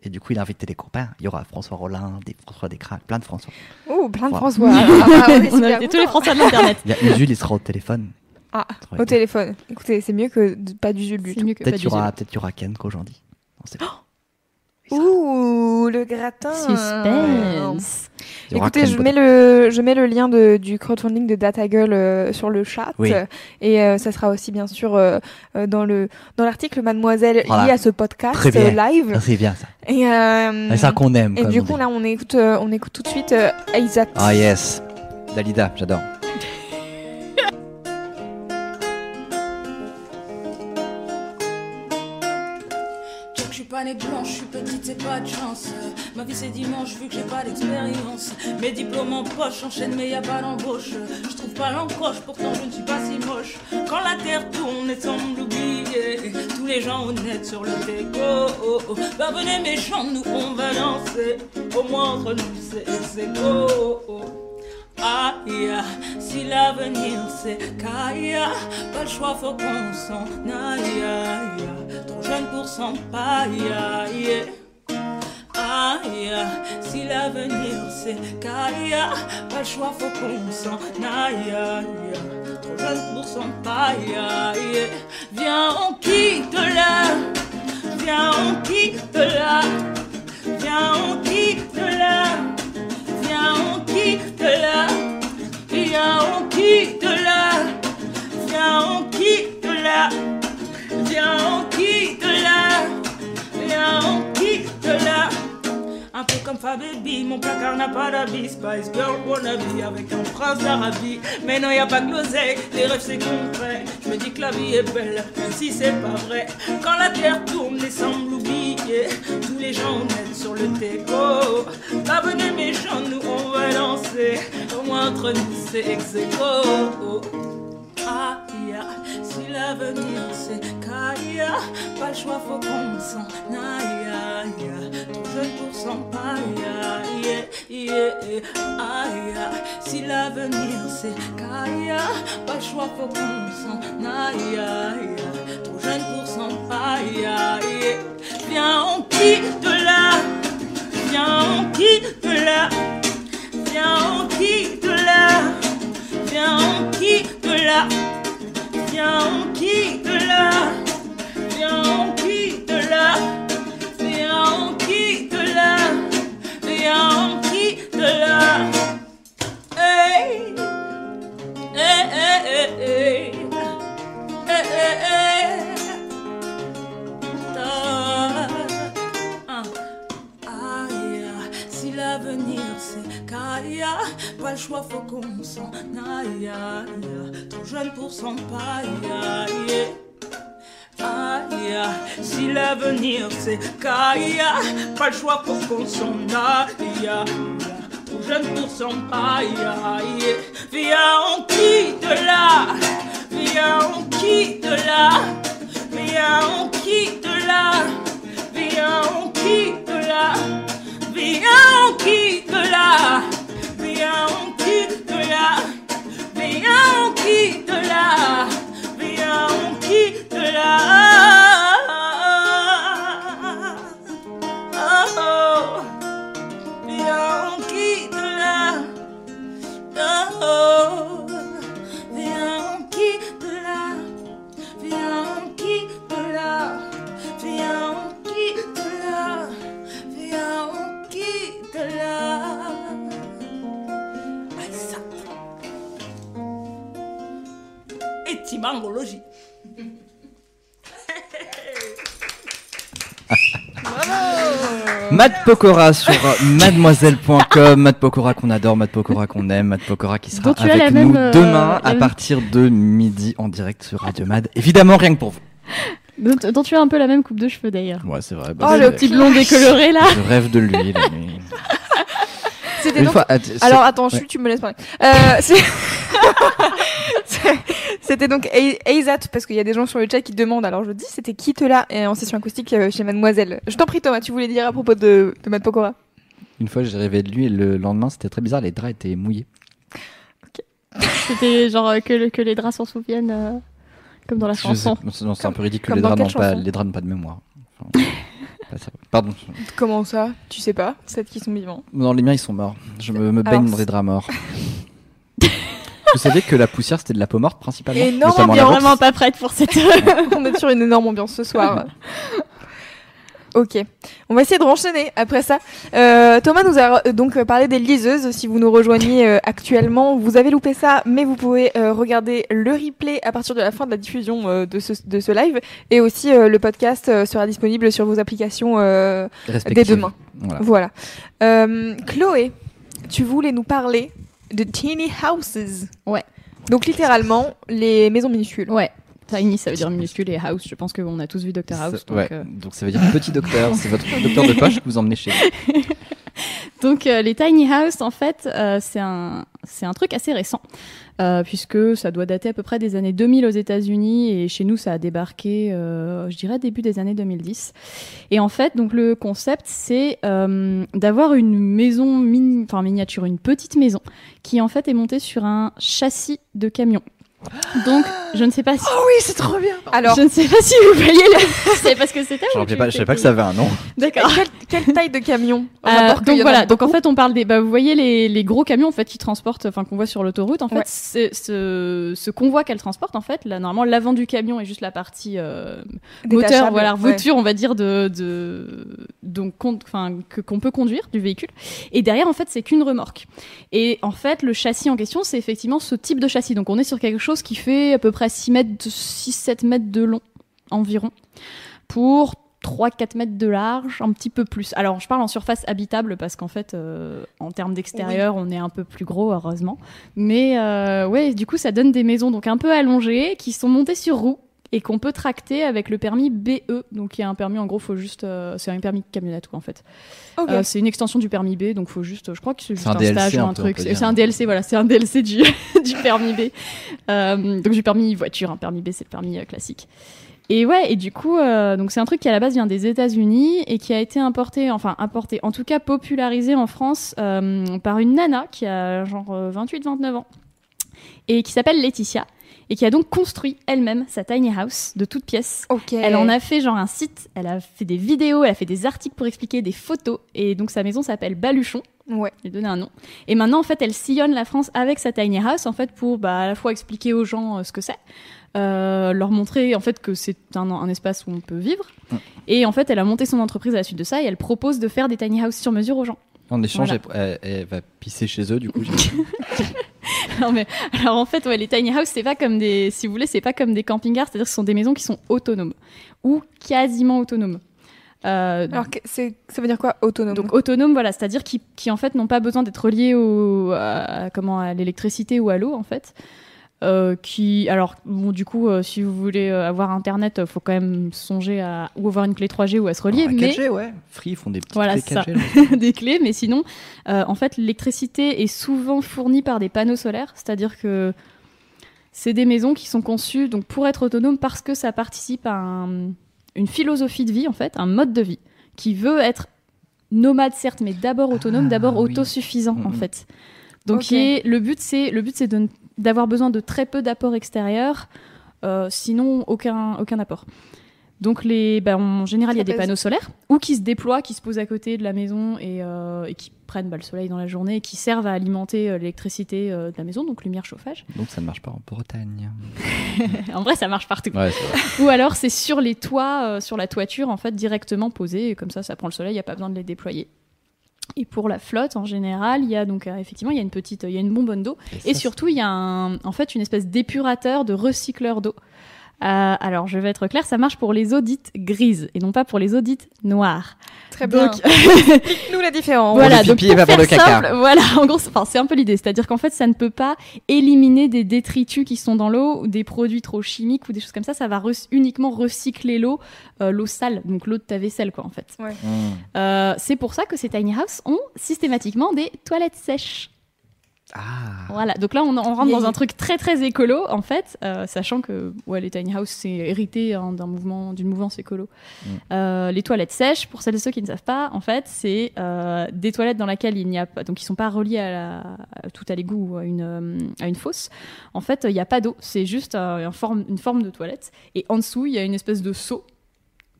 Et du coup, il a invité des copains. Il y aura François Rollin, des François Descraques, plein de François. Oh, plein de François. Ah, ah, on a invité tous les François de l'Internet. Il y a Usul, il sera au téléphone. Ah, au téléphone. Écoutez, c'est mieux que pas d'Usul du tout. Peut-être qu'il y aura Ken qu'aujourd'hui. On sait pas. Ouh, le gratin. Suspense. Écoutez, je mets, le, je mets le lien de, du crowdfunding de DataGull euh, sur le chat. Et euh, ça sera aussi, bien sûr, euh, dans le dans l'article Mademoiselle lié à ce podcast live. C'est bien ça. Et, c'est ça qu'on aime. Et du coup, là, on écoute, on écoute tout de suite Isaac. Ah, yes. Dalida, j'adore. Je suis petite, c'est pas de chance. Ma vie c'est dimanche, vu que j'ai pas d'expérience. Mes diplômes en poche, enchaîne, mais y a pas d'embauche. Je trouve pas l'encoche, pourtant je ne suis pas si moche. Quand la terre tourne et semble oublier, tous les gens honnêtes sur le déco. Oh, oh. Bah venez méchants, nous on va danser. Au moins entre nous c'est beau. Aïe, si l'avenir c'est Kaya, pas le choix, faut qu'on s'en aille. Trop jeune pour s'en paille. Aïe, si l'avenir c'est Kaya, pas le choix, faut qu'on s'en aille. Trop jeune pour s'en paille. Viens, on quitte là. Viens, on quitte là. Viens, on quitte là. On quitte là. Viens, on quitte là. Viens, on quitte là. Viens, on quitte Un peu comme Fababy, mon placard n'a pas d'habit. Spice Girl wannabe avec un prince d'Arabie. Mais non, y a pas que l'oseille, les rêves c'est concret. Je me dis que la vie est belle, même si c'est pas vrai. Quand la terre tourne et semble oublier, tous les gens mettent sur le déco. Pas venez méchants, nous on va danser. Au moins entre nous c'est ex Ah, si l'avenir c'est Kaya, pas le choix, faut qu'on s'en aille. Trop jeune pour s'en paille. Si l'avenir c'est Kaya, pas le choix, faut qu'on s'en aille. Trop jeune pour s'en paille. Viens, on quitte là. Viens, on quitte là. Viens, on quitte là. Viens, on quitte là. Viens, on quitte là. Le choix, faut qu'on s'en aille. Trop jeune pour s'en paille. Aïe, si l'avenir c'est Kaya, pas le choix, faut qu'on s'en aille. Trop jeune pour s'en paille. Viens, on quitte là. Viens, on quitte là. Viens, on quitte là. Viens, on quitte là. Viens, on quitte là. Vem, venha. Étymologie. Matt Pokora sur mademoiselle.com. Matt Pokora qu'on adore, Matt Pokora qu'on aime, Matt Pokora qui sera avec nous même, demain euh, à partir de midi en direct sur Radio Mad. Évidemment, rien que pour vous. Dont, dont tu as un peu la même coupe de cheveux d'ailleurs. Ouais, c'est vrai. Oh, le Petit blond décoloré là. Je rêve de lui la nuit. C'était donc- fois- Alors attends, ouais. tu me laisses parler. Euh, C'était donc Aizat, parce qu'il y a des gens sur le chat qui demandent, alors je dis, c'était qui te là en session acoustique euh, chez Mademoiselle? Je t'en prie Thomas, tu voulais dire à propos de, de Pokora? Une fois j'ai rêvé de lui et le lendemain c'était très bizarre, les draps étaient mouillés. C'était genre euh, que, que les draps s'en souviennent, euh, comme dans la chanson. C'est un peu ridicule, les draps, pas, les draps n'ont pas de mémoire. Pardon. Comment ça? Tu sais pas Celles qui sont vivants Non, les miens ils sont morts. Je me, me baigne dans des draps morts. Vous savez que la poussière c'était de la peau morte principalement Énorme ambiance, vraiment pas prête pour cette. On est sur une énorme ambiance ce soir. Ok, on va essayer de renchaîner après ça. Euh, Thomas nous a donc parlé des liseuses. Si vous nous rejoignez euh, actuellement, vous avez loupé ça, mais vous pouvez euh, regarder le replay à partir de la fin de la diffusion euh, de, ce, de ce live. Et aussi, le podcast sera disponible sur vos applications dès demain. Voilà. voilà. Chloé, tu voulais nous parler de teeny houses. Ouais. Donc littéralement, les maisons minuscules. Ouais. Tiny, ça veut dire minuscule et house. Je pense qu'on a tous vu Doctor House. Donc, ouais. Euh. donc ça veut dire petit docteur. C'est votre docteur de poche que vous emmenez chez vous. donc euh, les tiny house, en fait, euh, c'est un c'est un truc assez récent. Puisque ça doit dater à peu près des années 2000 aux États-Unis et chez nous ça a débarqué, je dirais début des années 2010. Et en fait, donc le concept c'est d'avoir une maison enfin miniature, une petite maison qui en fait est montée sur un châssis de camion. Donc, je ne sais pas si. Oh oui, c'est trop bien. Alors, je ne sais pas si vous voyez. Le... savais pas ce que c'était. Je ne savais pas que ça avait un nom. D'accord. Quelle, taille de camion euh, Donc voilà. Donc en fait, on parle des. Bah, vous voyez les, les, gros camions en fait qui transportent, enfin qu'on voit sur l'autoroute. En fait, ce, ce convoi qu'elle transporte, en fait, là normalement l'avant du camion est juste la partie euh, moteur, voilà, voiture, on va dire de, de donc enfin que qu'on peut conduire du véhicule. Et derrière, en fait, c'est qu'une remorque. Et en fait, le châssis en question, c'est effectivement ce type de châssis. Donc on est sur quelque chose qui fait à peu près 6 mètres, 6-7 mètres de long environ, pour 3-4 mètres de large, un petit peu plus. Alors je parle en surface habitable parce qu'en fait, euh, en termes d'extérieur, on est un peu plus gros, heureusement. Mais euh, ouais, du coup, ça donne des maisons donc un peu allongées, qui sont montées sur roues et qu'on peut tracter avec le permis BE. Donc il y a un permis, en gros, faut juste, euh, c'est un permis de camionnette quoi en fait. Euh, c'est une extension du permis B, donc faut juste, je crois que c'est juste un, stage ou un, truc. C'est un DLC, voilà, c'est un DLC du, du permis B. Euh, donc du permis voiture, un permis B c'est le permis classique. Et ouais, et du coup, donc c'est un truc qui à la base vient des États-Unis et qui a été importé, enfin importé, en tout cas popularisé en France par une nana qui a genre 28-29 ans et qui s'appelle Laetitia et qui a donc construit elle-même sa tiny house de toutes pièces. Elle en a fait genre un site, elle a fait des vidéos, elle a fait des articles pour expliquer, des photos, et donc sa maison s'appelle Baluchon. Ouais. J'ai donné un nom. Et maintenant, en fait, elle sillonne la France avec sa tiny house, en fait, pour bah, à la fois expliquer aux gens euh, ce que c'est, euh, leur montrer en fait que c'est un, un, espace où on peut vivre. Mm. Et en fait, elle a monté son entreprise à la suite de ça et elle propose de faire des tiny houses sur mesure aux gens. En échange, elle, va pisser chez eux, du coup. non mais alors en fait, ouais, les tiny houses, c'est pas comme des, si vous voulez, c'est pas comme des camping-cars, c'est-à-dire que ce sont des maisons qui sont autonomes ou quasiment autonomes. Euh, alors ça veut dire quoi autonome Donc autonome, voilà, c'est-à-dire qui, qui en fait n'ont pas besoin d'être reliés au, comment à l'électricité ou à l'eau en fait. Euh, qui, alors, bon, du coup, euh, si vous voulez euh, avoir internet, faut quand même songer à ou avoir une clé 3G ou à se relier. mais 4G, ouais. Free font des petites voilà, clés 4G. des clés, mais sinon, en fait, l'électricité est souvent fournie par des panneaux solaires, c'est-à-dire que c'est des maisons qui sont conçues donc pour être autonomes parce que ça participe à une philosophie de vie, en fait, un mode de vie qui veut être nomade certes, mais d'abord autonome, ah, d'abord autosuffisant, en fait. Donc, le but, c'est le but, c'est de d'avoir besoin de très peu d'apport extérieur, euh, sinon aucun, aucun apport. Donc les, ben, en général, il y a des panneaux solaires ou qui se déploient, qui se posent à côté de la maison et, euh, qui prennent bah, le soleil dans la journée et qui servent à alimenter euh, l'électricité de la maison, donc lumière, chauffage. Donc ça ne marche pas en Bretagne. en vrai, ça marche partout. Ouais, ou alors c'est sur les toits, sur la toiture en fait directement posé, et comme ça, ça prend le soleil, il n'y a pas besoin de les déployer. Et pour la flotte en général, il y a donc euh, effectivement il y a une petite, il y a une bonbonne d'eau et, surtout il y a en fait une espèce d'épurateur, de recycleur d'eau. Euh, alors, je vais être claire, ça marche pour les audites grises et non pas pour les audites noires. Très bien. nous la différence. Voilà, donc pour faire simple, voilà, en gros, c'est un peu l'idée, c'est-à-dire qu'en fait, ça ne peut pas éliminer des détritus qui sont dans l'eau ou des produits trop chimiques ou des choses comme ça. Ça va uniquement recycler l'eau, euh, l'eau sale, donc l'eau de ta vaisselle, quoi, en fait. Ouais. Euh, c'est pour ça que ces tiny houses ont systématiquement des toilettes sèches. Ah. Voilà, donc là on, on rentre dans un truc très très écolo en fait, euh, sachant que ouais, les tiny house c'est hérité hein, d'un mouvement, d'une mouvance écolo. Mm. Euh, les toilettes sèches, pour celles et ceux qui ne savent pas, en fait c'est euh, des toilettes dans lesquelles il n'y a pas, donc ils sont pas reliés à, la, à tout à l'égout ou à une, euh, à une fosse. En fait il n'y a pas d'eau, c'est juste euh, une, forme, une forme de toilette et en dessous il y a une espèce de seau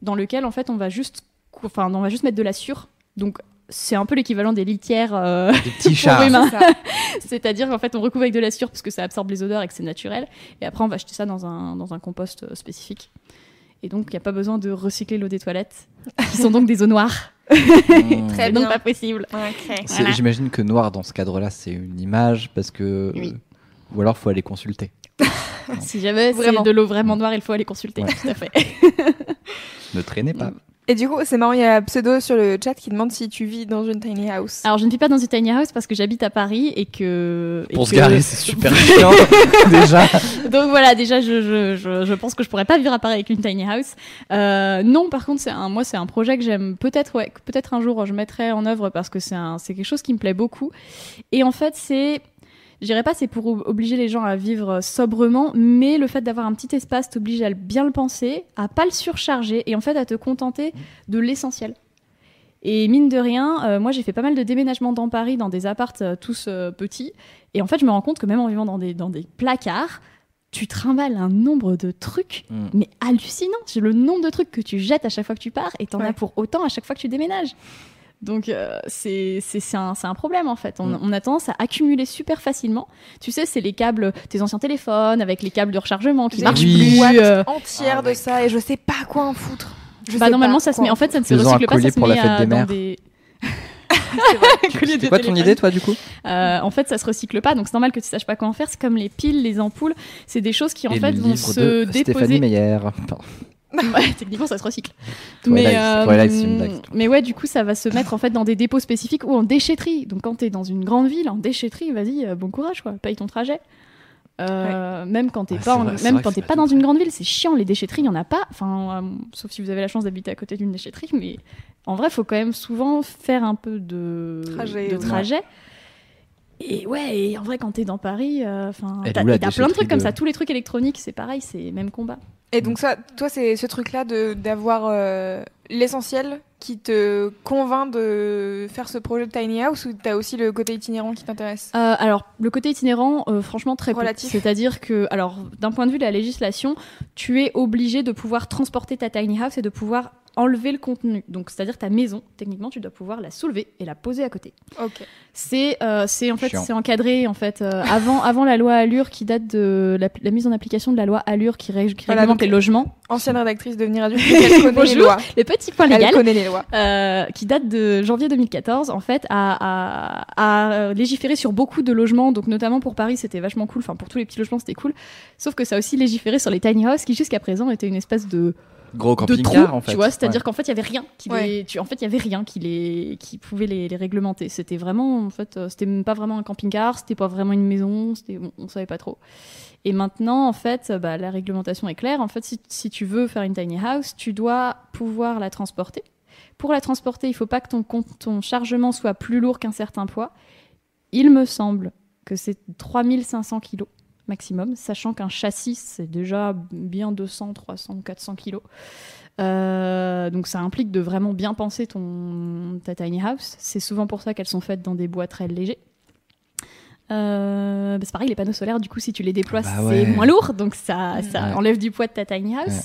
dans lequel en fait on va juste, enfin on va juste mettre de la sûre. Donc c'est un peu l'équivalent des litières euh, Des petits pour chats. C'est-à-dire qu'en fait, on recouvre avec de la sûre parce que ça absorbe les odeurs et que c'est naturel. Et après, on va jeter ça dans un, dans un compost euh, spécifique. Et donc, il n'y a pas besoin de recycler l'eau des toilettes, qui sont donc des eaux noires. Mmh. Très donc bien. pas possible. Voilà. J'imagine que noir dans ce cadre-là, c'est une image parce que. Oui. Ou alors faut aller consulter. Si jamais c'est de l'eau vraiment noire, il faut aller consulter. Ouais. Tout à fait. Ne traînez pas. Et du coup, c'est marrant, il y a Pseudo sur le chat qui demande si tu vis dans une tiny house. Alors, je ne vis pas dans une tiny house parce que j'habite à Paris et que. et Pour se que- garer, c'est super chiant déjà. Donc voilà, déjà, je, je, je, je pense que je pourrais pas vivre à Paris avec une tiny house. Euh, non, par contre, c'est un, moi, c'est un projet que j'aime. Peut-être, ouais, peut-être un jour je mettrai en œuvre parce que c'est un, c'est quelque chose qui me plaît beaucoup. Et en fait, c'est, je dirais pas, c'est pour ob- obliger les gens à vivre sobrement, mais le fait d'avoir un petit espace t'oblige à le- bien le penser, à pas le surcharger et en fait à te contenter de l'essentiel. Et mine de rien, euh, moi j'ai fait pas mal de déménagements dans Paris, dans des appartes euh, tous euh, petits. Et en fait, je me rends compte que même en vivant dans des, dans des placards, tu trimbales un nombre de trucs, Mm. mais hallucinant. C'est le nombre de trucs que tu jettes à chaque fois que tu pars et t'en Ouais. as pour autant à chaque fois que tu déménages. Donc euh, c'est c'est- c'est un, c'est un problème en fait. On, Mm. on a tendance à accumuler super facilement. Tu sais, c'est les câbles, tes anciens téléphones avec les câbles de rechargement qui marchent Oui. plus. euh, entière Ah, de ça et je sais pas quoi en foutre. Je bah sais normalement pas ça se met. En fait, ça ne se recycle pas. Ça se pour la met fête euh, des dans mères. des. De quoi ton idée, toi, du coup Euh, en fait, ça se recycle pas, donc c'est normal que tu saches pas quoi en faire. C'est comme les piles, les ampoules, c'est des choses qui en Et fait vont se de Stéphanie déposer. Meyer. Techniquement, ça se recycle. Twilight, mais, euh, mais ouais, du coup, ça va se mettre en fait dans des dépôts spécifiques ou en déchetterie. Donc, quand t'es dans une grande ville, en déchetterie, vas-y, euh, bon courage, quoi. Paye ton trajet. Euh, Même quand t'es Ouais, pas, en- vrai, même quand t'es pas dans une grande ville, c'est chiant. Les déchetteries, il y en a pas. Enfin, euh, sauf si vous avez la chance d'habiter à côté d'une déchetterie, mais en vrai, faut quand même souvent faire un peu de Trajet, de ouais. trajet. Et ouais, et en vrai, quand t'es dans Paris, euh, enfin, est t'as plein de trucs comme ça. Tous les trucs électroniques, c'est pareil, c'est même combat. Et donc ça, toi, c'est ce truc-là de d'avoir euh, l'essentiel qui te convainc de faire ce projet de tiny house ou t'as aussi le côté itinérant qui t'intéresse? Euh, alors, le côté itinérant, euh, franchement, très. Relatif. C'est-à-dire que, alors, d'un point de vue de la législation, tu es obligé de pouvoir transporter ta tiny house et de pouvoir enlever le contenu. Donc, c'est-à-dire ta maison, techniquement, tu dois pouvoir la soulever et la poser à côté. Ok. C'est, euh, c'est en fait, c'est encadré en fait euh, avant, avant la loi Allure qui date de la, la mise en application de la loi Allure qui, ré- qui Voilà, réglemente les logements. Ancienne rédactrice de Venir Adulte, elle connaît les Bonjour. lois. Les petits points Elle légaux. connaît les lois. euh, qui date de janvier 2014, en fait, à, à, à légiférer sur beaucoup de logements. Donc, notamment pour Paris, c'était vachement cool. Enfin, pour tous les petits logements, c'était cool. Sauf que ça a aussi légiféré sur les tiny houses, qui jusqu'à présent étaient une espèce de, Gros camping-car, en fait. tu vois. C'est-à-dire Ouais. qu'en fait, il y avait rien qui Ouais. les, tu, en fait, il y avait rien qui les, qui pouvait les, les réglementer. C'était vraiment, en fait, euh, c'était même pas vraiment un camping-car, c'était pas vraiment une maison, c'était, bon, on savait pas trop. Et maintenant, en fait, bah, la réglementation est claire. En fait, si, si tu veux faire une tiny house, tu dois pouvoir la transporter. Pour la transporter, il faut pas que ton, ton chargement soit plus lourd qu'un certain poids. Il me semble que c'est 3500 kilos maximum, sachant qu'un châssis, c'est déjà bien 200, 300, 400 kilos. Euh, donc ça implique de vraiment bien penser ton, ta tiny house. C'est souvent pour ça qu'elles sont faites dans des bois très légers. Euh, bah, c'est pareil, les panneaux solaires, du coup, si tu les déploies, Bah c'est moins lourd, donc ça, ça Ouais. enlève du poids de ta tiny house. Ouais.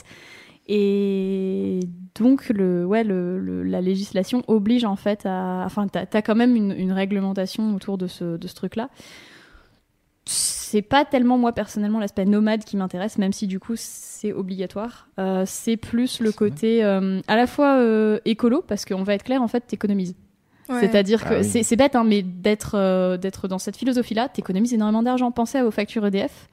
Et donc, le, ouais, le, le- la législation oblige en fait à. Enfin, t'as as quand même une, une réglementation autour de ce, de ce truc-là. C'est pas tellement, moi, personnellement, l'aspect nomade qui m'intéresse, même si du coup, c'est obligatoire. Euh, c'est plus le côté euh, à la fois euh, écolo, parce qu'on va être clair, en fait, t'économises. Ouais. C'est-à-dire Ah que oui. c'est bête, hein, mais d'être euh, d'être dans cette philosophie-là, t'économises énormément d'argent. Pensez à vos factures EDF.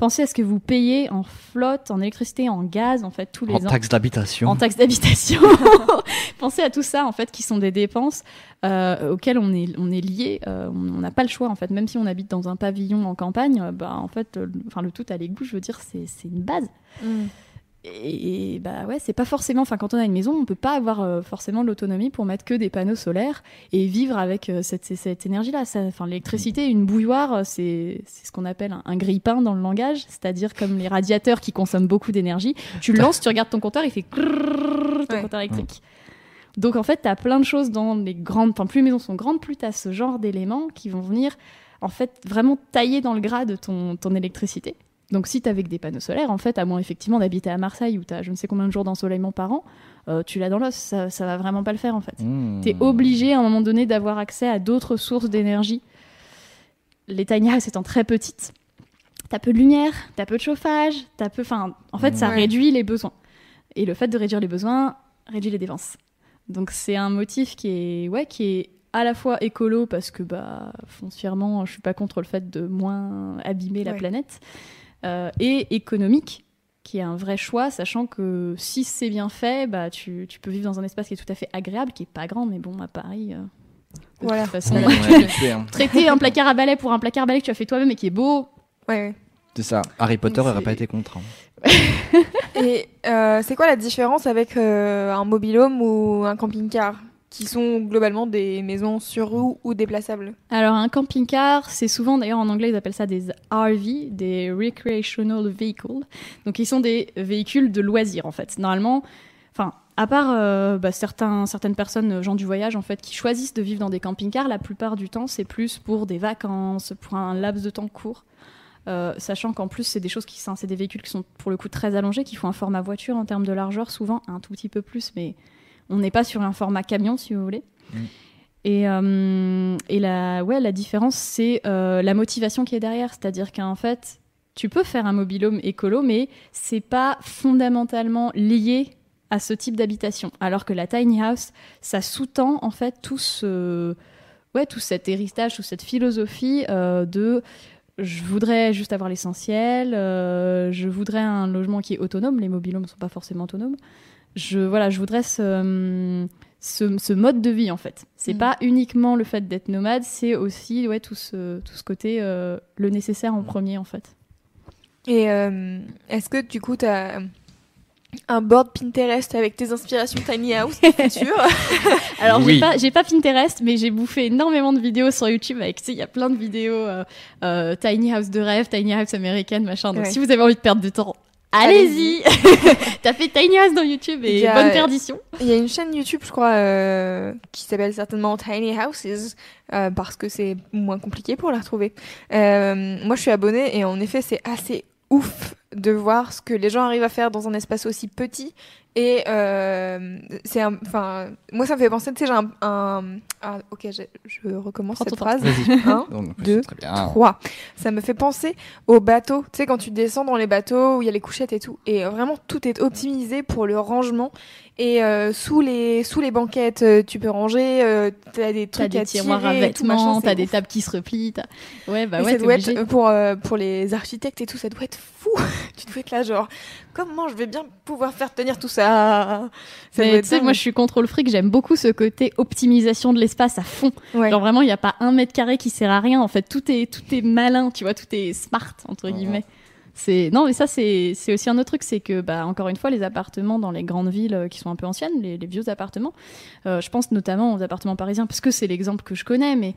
Pensez à ce que vous payez en flotte, en électricité, en gaz, en fait, tous les En ans. taxe d'habitation. En taxes d'habitation. Pensez à tout ça, en fait, qui sont des dépenses euh, auxquelles on est, on est lié. euh, on n'a pas le choix, en fait. Même si on habite dans un pavillon en campagne, euh, bah, en fait, euh, le, enfin, le tout à l'égout, je veux dire, c'est c'est une base. Mm. Et, bah ouais, c'est pas forcément. Enfin, quand on a une maison, on peut pas avoir euh, forcément l'autonomie pour mettre que des panneaux solaires et vivre avec euh, cette, cette énergie-là. Enfin, l'électricité, une bouilloire, euh, c'est ce qu'on appelle un, grille-pain dans le langage, c'est-à-dire comme les radiateurs qui consomment beaucoup d'énergie. Tu lances, tu regardes ton compteur, il fait ton compteur électrique. Donc en fait, tu as plein de choses dans les grandes. Enfin, plus les maisons sont grandes, plus tu as ce genre d'éléments qui vont venir en fait vraiment tailler dans le gras de ton, ton électricité. Donc si tu avec des panneaux solaires, en fait, à moins effectivement d'habiter à Marseille où tu as je ne sais combien de jours d'ensoleillement par an, euh, tu l'as dans l'os, ça, ça va vraiment pas le faire en fait. Mmh. Tu es obligé à un moment donné d'avoir accès à d'autres sources d'énergie. Les tiny houses étant très petites, tu as peu de lumière, tu as peu de chauffage, as peu... Enfin, en fait, ça réduit les besoins. Et le fait de réduire les besoins réduit les dépenses. Donc c'est un motif qui est, ouais, qui est à la fois écolo parce que bah foncièrement je suis pas contre le fait de moins abîmer la planète et économique, qui est un vrai choix, sachant que si c'est bien fait, bah, tu, tu, peux vivre dans un espace qui est tout à fait agréable, qui est pas grand, mais bon, à Paris. Euh, voilà. façon, hein. traiter un placard à balai pour un placard à balai que tu as fait toi-même et qui est beau. Ouais. C'est ça. Harry Potter n'aurait pas été contre. Hein. et euh, c'est quoi la différence avec un mobilhome ou un camping-car? Qui sont globalement des maisons sur rue ou déplaçables Alors un camping-car, c'est souvent d'ailleurs en anglais ils appellent ça des RV, des recreational vehicles. Donc ils sont des véhicules de loisirs en fait. Normalement, enfin à part euh, bah, certains, certaines personnes, gens du voyage en fait, qui choisissent de vivre dans des camping-cars, la plupart du temps c'est plus pour des vacances, pour un laps de temps court. Euh, sachant qu'en plus c'est des choses qui c'est des véhicules qui sont pour le coup très allongés, qui font un format voiture en termes de largeur souvent un tout petit peu plus, mais on n'est pas sur un format camion, si vous voulez. Mm. Et, euh, et la, ouais, la différence, c'est euh, la motivation qui est derrière. C'est-à-dire qu'en fait, tu peux faire un mobilhome écolo, mais c'est pas fondamentalement lié à ce type d'habitation. Alors que la tiny house, ça sous-tend en fait tout ce, ouais, tout cet héritage, toute cette philosophie euh, de je voudrais juste avoir l'essentiel, je voudrais un logement qui est autonome. Les mobilhomes ne sont pas forcément autonomes je, voilà, je voudrais ce, ce, mode de vie en fait. C'est mm. pas uniquement le fait d'être nomade, c'est aussi ouais, tout, ce, tout ce côté euh, le nécessaire en mm. premier en fait. Et euh, est-ce que du coup tu as un board Pinterest avec tes inspirations tiny house futur? Alors j'ai pas j'ai pas Pinterest mais j'ai bouffé énormément de vidéos sur YouTube avec tu sais il y a plein de vidéos euh, tiny house de rêve, tiny house américaine machin. Donc si vous avez envie de perdre du temps, Allez-y T'as fait Tiny House dans YouTube et bonne perdition. Il y a une chaîne YouTube, je crois, euh, qui s'appelle certainement Tiny Houses, euh, parce que c'est moins compliqué pour la retrouver. Euh, moi, je suis abonnée et en effet, c'est assez ouf de voir ce que les gens arrivent à faire dans un espace aussi petit et euh, c'est enfin, moi ça me fait penser, tu sais, j'ai un, ah, ok, je, recommence cette phrase. Un, deux, trois. Ça me fait penser au bateau. Tu sais, quand tu descends dans les bateaux où il y a les couchettes et tout, et vraiment tout est optimisé pour le rangement. Et euh, sous les sous les banquettes, euh, tu peux ranger. Euh, t'as des trucs as des tiroirs à vêtements, t'as des tables qui se replient. Ouais, bah ouais. Ça doit être, pour pour les architectes et tout, ça doit être fou. tu dois être là genre comment je vais bien pouvoir faire tenir tout ça, Tu sais, moi je suis contrôle fric, j'aime beaucoup ce côté optimisation de l'espace à fond. Genre vraiment, il n'y a pas un mètre carré qui sert à rien. En fait, tout est tout est malin, tu vois, tout est smart entre guillemets. C'est non mais ça c'est aussi un autre truc, c'est que bah encore une fois les appartements dans les grandes villes euh, qui sont un peu anciennes, les, vieux appartements, euh, je pense notamment aux appartements parisiens parce que c'est l'exemple que je connais, mais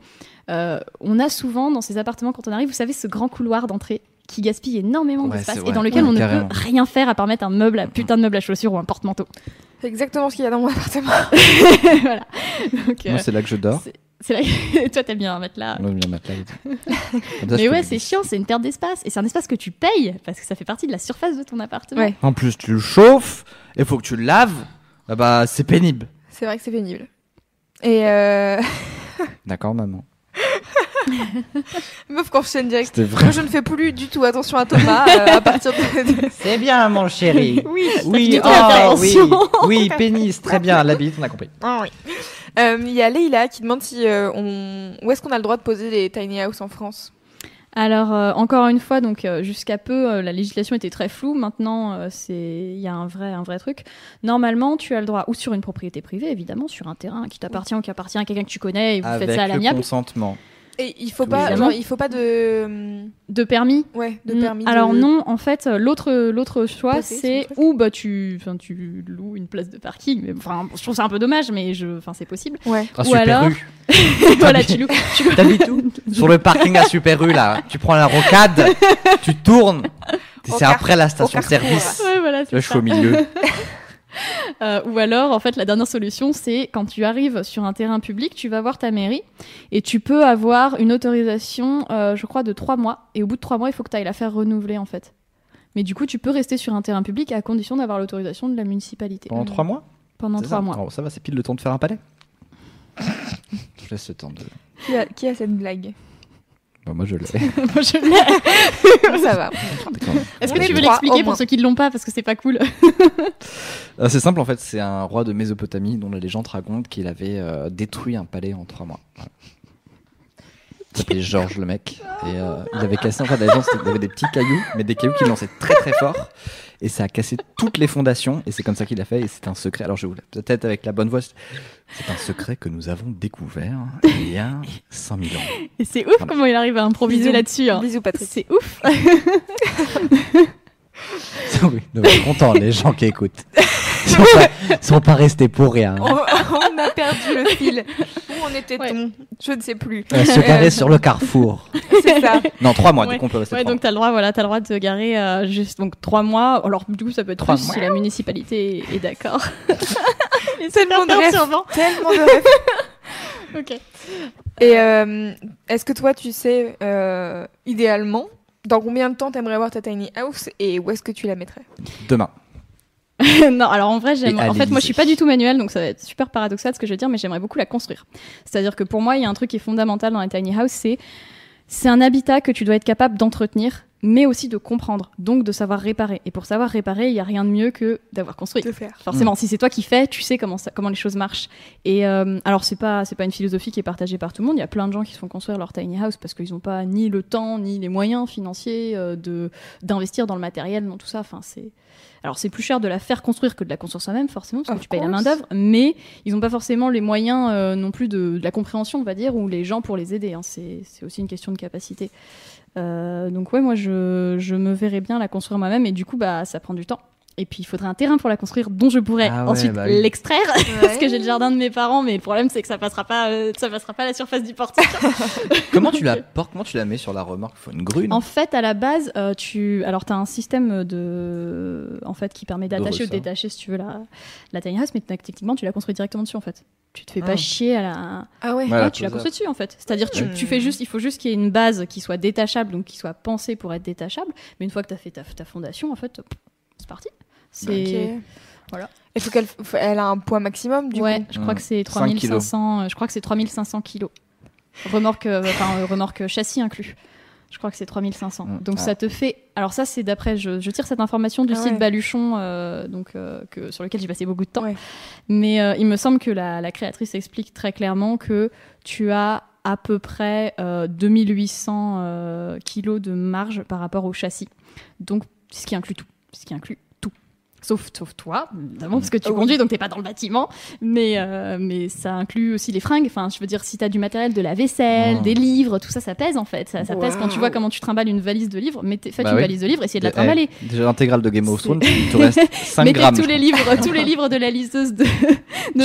euh, on a souvent dans ces appartements quand on arrive, vous savez ce grand couloir d'entrée? Qui gaspille énormément d'espace et dans lequel on ne peut rien faire à part mettre un meuble, un putain de meuble à chaussures ou un porte-manteau. C'est exactement ce qu'il y a dans mon appartement. voilà. Moi, c'est là que je dors. C'est là toi t'aimes bien mettre là. Mais ouais, c'est chiant, c'est une perte d'espace et c'est un espace que tu payes parce que ça fait partie de la surface de ton appartement. En plus, tu le chauffes, il faut que tu le laves. Ah bah, c'est pénible. C'est vrai que c'est pénible. Et euh... D'accord, maman. Meuf qu'on chaîne direct. Moi, je ne fais plus du tout attention à Thomas euh, à partir de. C'est bien, mon chéri. Oui, oui, oh, oui, oui, pénis, très bien, la bite, on a compris. Ah oui. Euh, il y a Leïla qui demande si euh, on... où est-ce qu'on a le droit de poser des tiny house en France? Alors encore une fois, donc jusqu'à peu, la législation était très floue. Maintenant, c'est il y a un vrai un vrai truc. Normalement, tu as le droit ou sur une propriété privée, évidemment, sur un terrain qui t'appartient ou qui appartient à quelqu'un que tu connais et vous faites ça à l'amiable. consentement. Et il faut pas, genre, il faut pas de, De permis ouais, de Mm, permis. Alors de- non, en fait, l'autre l'autre choix, c'est ou bah tu, enfin tu loues une place de parking. Mais enfin, je trouve ça un peu dommage, mais je, enfin c'est possible. Ouais. Ah, Ou Super alors- voilà, tu loues. tu Sur le parking à Super U, là. Tu prends la rocade, tu tournes. C'est après la au station de carrefour. service. Ouais, voilà, je suis au milieu. Euh, ou alors, en fait, la dernière solution, c'est quand tu arrives sur un terrain public, tu vas voir ta mairie et tu peux avoir une autorisation, euh, je crois, de trois mois. Et au bout de trois mois, il faut que tu ailles la faire renouveler, en fait. Mais du coup, tu peux rester sur un terrain public à condition d'avoir l'autorisation de la municipalité. Pendant trois mois? Pendant trois ça mois. Oh, ça va, c'est pile le temps de faire un palais. je laisse le temps de. Qui a, qui a cette blague? Bah, moi, je l'ai. Moi, je l'ai. Ça va. Est-ce que tu veux l'expliquer pour ceux qui ne l'ont pas parce que c'est pas cool Ah, c'est simple en fait, c'est un roi de Mésopotamie dont la légende raconte qu'il avait euh, détruit un palais en trois mois. Voilà. Il s'appelait Georges le mec. Et euh, il avait cassé, en fait, la légende, qu'il avait des petits cailloux, mais des cailloux qu'il lançait très très fort. Et ça a cassé toutes les fondations. Et c'est comme ça qu'il a fait. Et c'est un secret. Alors je vous peut-être avec la bonne voix. C'est un secret que nous avons découvert il y a 100 000 ans. Et c'est ouf comment il arrive à improviser là-dessus. hein. Bisous Patrick. C'est ouf. oui, nous sommes contents, les gens qui écoutent. Ils sont pas, sont pas restés pour rien. On, on a perdu le fil. Où on était Ouais. on Je ne sais plus. On se garer sur le carrefour. C'est ça. Non, trois mois, Ouais. du coup on peut rester Ouais, donc t'as le droit, voilà, t'as le droit de te garer euh, juste donc trois mois. Alors du coup, ça peut être Trois plus mois. si la municipalité est, d'accord. Tellement de perturbant. Tellement de rêves. Ok. Et euh, est-ce que toi, tu sais, euh, idéalement, dans combien de temps t'aimerais avoir ta tiny house et où est-ce que tu la mettrais? Demain. non, alors en vrai, j'aime. En fait, moi, je suis pas du tout manuel, donc ça va être super paradoxal ce que je vais dire, mais j'aimerais beaucoup la construire. C'est-à-dire que pour moi, il y a un truc qui est fondamental dans la tiny house, c'est c'est un habitat que tu dois être capable d'entretenir, mais aussi de comprendre, donc de savoir réparer. Et pour savoir réparer, il y a rien de mieux que d'avoir construit. De faire. Forcément, si c'est toi qui fais, tu sais comment ça, comment les choses marchent. Et euh, alors c'est pas c'est pas une philosophie qui est partagée par tout le monde. Il y a plein de gens qui se font construire leur tiny house parce qu'ils n'ont pas ni le temps ni les moyens financiers euh, de d'investir dans le matériel, dans tout ça. Enfin c'est alors c'est plus cher de la faire construire que de la construire soi-même forcément parce que Of tu payes la course. main d'œuvre, mais ils n'ont pas forcément les moyens euh, non plus de, de la compréhension, on va dire, ou les gens pour les aider. hein. C'est c'est aussi une question de capacité. Euh, donc ouais, moi je, je me verrais bien la construire moi-même et du coup bah ça prend du temps. Et puis il faudrait un terrain pour la construire dont je pourrais Ah ouais, ensuite bah oui. l'extraire parce que j'ai le jardin de mes parents mais le problème c'est que ça passera pas euh, ça passera pas à la surface du portique. Comment tu la portes Comment tu la mets sur la remorque? Il faut une grue. en fait à la base euh, tu alors tu as un système de en fait qui permet d'attacher ou de ressort. détacher si tu veux la la tiny house mais techniquement tu la construis directement dessus en fait. Tu te fais Ah. pas chier à la Ah ouais. Voilà, Ouais, tu la construis dessus en fait. C'est-à-dire tu, tu fais juste, il faut juste qu'il y ait une base qui soit détachable, donc qui soit pensée pour être détachable. Mais une fois que tu as fait ta, ta fondation, en fait, c'est parti. C'est Ok. Voilà. Il faut qu'elle f- elle a un poids maximum du ouais, coup. je crois que c'est 5 kilos. 3500, euh, je crois que c'est 3500 kilos. Remorque, euh, enfin euh, remorque châssis inclus. Je crois que c'est 3500. Mm. Donc Ah. ça te fait. Alors ça c'est d'après, je, je tire cette information du Ah site ouais. Baluchon, euh, donc euh, que sur lequel j'ai passé beaucoup de temps. Ouais. Mais euh, il me semble que la, la créatrice explique très clairement que tu as à peu près euh, 2800 euh, kilos de marge par rapport au châssis. Donc, ce qui inclut tout. Ce qui inclut tout. Sauf, sauf toi, évidemment, parce que tu conduis, donc t'es pas dans le bâtiment. Mais, euh, mais ça inclut aussi les fringues. Enfin, je veux dire, si t'as du matériel, de la vaisselle, Oh. des livres, tout ça, ça pèse en fait. Ça, ça pèse quand tu vois comment tu trimbales une valise de livres. Mais faites Bah une oui. valise de livres, essayez de la Eh, trimballer. Déjà l'intégrale de Game of Thrones, il te reste 5 Mettez grammes. tous les livres, tous les livres de la liseuse de,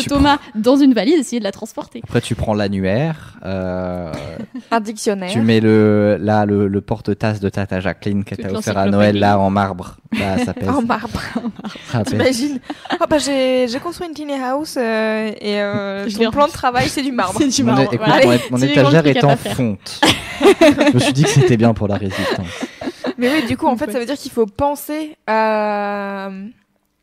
Thomas dans une valise, essayez de la transporter. Après, tu prends l'annuaire, euh, Un dictionnaire. tu mets le, là, le, le porte-tasse de Tata Jacqueline que t'as offert à. Noël, là, en marbre. Là, ça pèse. En marbre. T'imagines Ah bah j'ai construit une tiny house euh, et euh, ton plan de travail c'est du marbre. C'est du Mon, marbre. écoute, voilà. mon, mon C'est les étagère est en fonte. je me suis dit que c'était bien pour la résistance. Mais oui, du coup en fait ça veut dire qu'il faut penser à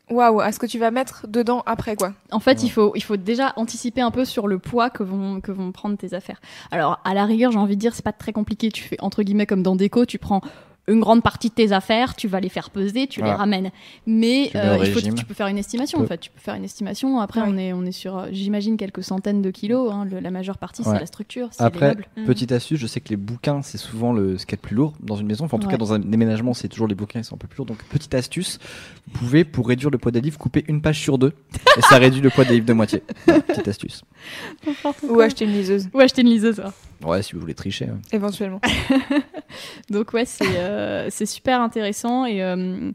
waouh à ce que tu vas mettre dedans après quoi. En fait, il faut, il faut déjà anticiper un peu sur le poids que vont, que vont prendre tes affaires. Alors, à la rigueur, j'ai envie de dire, c'est pas très compliqué. Tu fais, entre guillemets, comme dans Déco, tu prends une grande partie de tes affaires, tu vas les faire peser, tu les ramènes. Mais Tu il faut, régime. tu peux faire une estimation, Tu en fait. Tu peux faire une estimation. Après, Ouais. on, est, on est sur, euh, j'imagine, quelques centaines de kilos. hein. Le- la majeure partie, Ouais. c'est la structure, les Après, meubles. Mm. petite astuce, je sais que les bouquins, c'est souvent le, ce qu'il y a de plus lourd dans une maison. Enfin, en tout Ouais. cas, dans un déménagement, c'est toujours les bouquins qui sont un peu plus lourds. Donc, petite astuce, vous pouvez, pour réduire le poids des livres, couper une page sur deux. et ça réduit le poids des livres de moitié. Voilà, petite astuce. Ou acheter une liseuse. Ou acheter une liseuse. Ouais. Si vous voulez tricher. Éventuellement. Donc ouais, c'est euh, super intéressant et euh,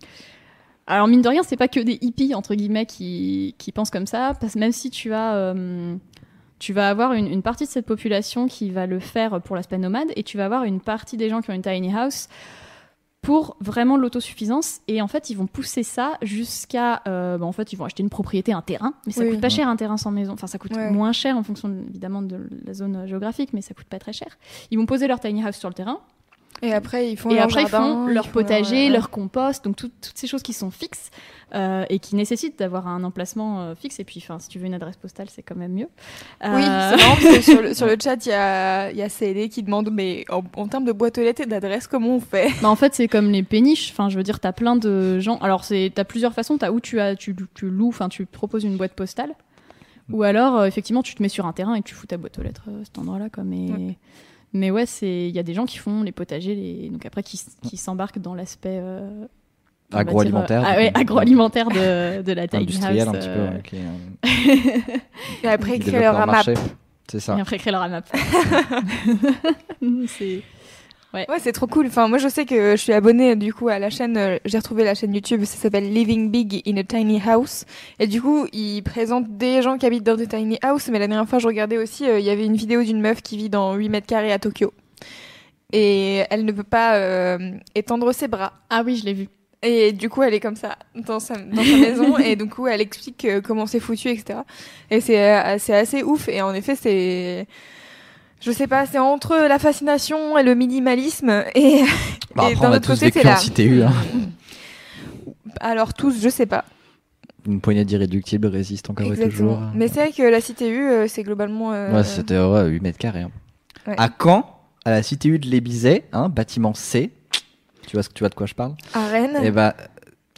alors mine de rien, c'est pas que des hippies entre guillemets qui, qui pensent comme ça, parce que même si tu as euh, tu vas avoir une, partie de cette population qui va le faire pour l'aspect nomade et tu vas avoir une partie des gens qui ont une tiny house pour vraiment l'autosuffisance. Et en fait ils vont pousser ça jusqu'à euh, bah, en fait ils vont acheter une propriété un terrain. Mais ça Oui. coûte pas cher un terrain sans maison. Enfin ça coûte Ouais. moins cher en fonction évidemment de la zone géographique mais ça coûte pas très cher. Ils vont poser leur tiny house sur le terrain Et après, ils font et leur après, jardin, ils font leur potager, leur compost, donc tout- toutes ces choses qui sont fixes euh, et qui nécessitent d'avoir un emplacement euh, fixe. Et puis, enfin, si tu veux une adresse postale, c'est quand même mieux. Oui, Euh, c'est marrant parce que sur le, sur le chat, il y a, y a qui demande mais en, en termes de boîte aux lettres et d'adresse, comment on fait? Bah, en fait, c'est comme les péniches. Enfin, je veux dire, t'as plein de gens. Alors, c'est t'as plusieurs façons. T'as où tu as, tu, tu loues, enfin, tu proposes une boîte postale, ou alors euh, effectivement, tu te mets sur un terrain et tu fous ta boîte aux lettres à cet endroit-là. Mais Ouais. Mais ouais, c'est il y a des gens qui font les potagers, les... donc après qui, qui s'embarquent dans l'aspect euh, Agroalimentaire. euh, ah ouais, agroalimentaire de, de la tiny Industriel house, un petit peu. euh, euh, Et après, créer leur AMAP. C'est ça. Et après créer leur AMAP. c'est Ouais, c'est trop cool. Enfin, moi, je sais que je suis abonnée du coup à la chaîne. euh, J'ai retrouvé la chaîne YouTube. Ça s'appelle Living Big in a Tiny House. Et du coup, ils présentent des gens qui habitent dans des tiny house. Mais la dernière fois, je regardais aussi, euh, il y avait une vidéo d'une meuf qui vit dans 8 mètres carrés à Tokyo. Et elle ne peut pas euh, étendre ses bras. ah oui, je l'ai vu. Et du coup, elle est comme ça dans sa, dans sa maison. et du coup, elle explique comment c'est foutu, etc. Et c'est assez ouf. Et en effet, c'est. Je sais pas, c'est entre la fascination et le minimalisme. Et, Bah, et d'un autre tous côté, c'est là. CTU. Hein. Alors, tous, je sais pas. Une poignée d'irréductibles résiste encore et Exactement. toujours. Mais c'est vrai que la CTU, euh, c'est globalement. euh, Ouais, c'était ouais, 8 mètres carrés. hein. Ouais. À Caen, à la CTU de l'Ébizet, hein, bâtiment C. Tu vois, ce- tu vois de quoi je parle? À Rennes, Eh bah,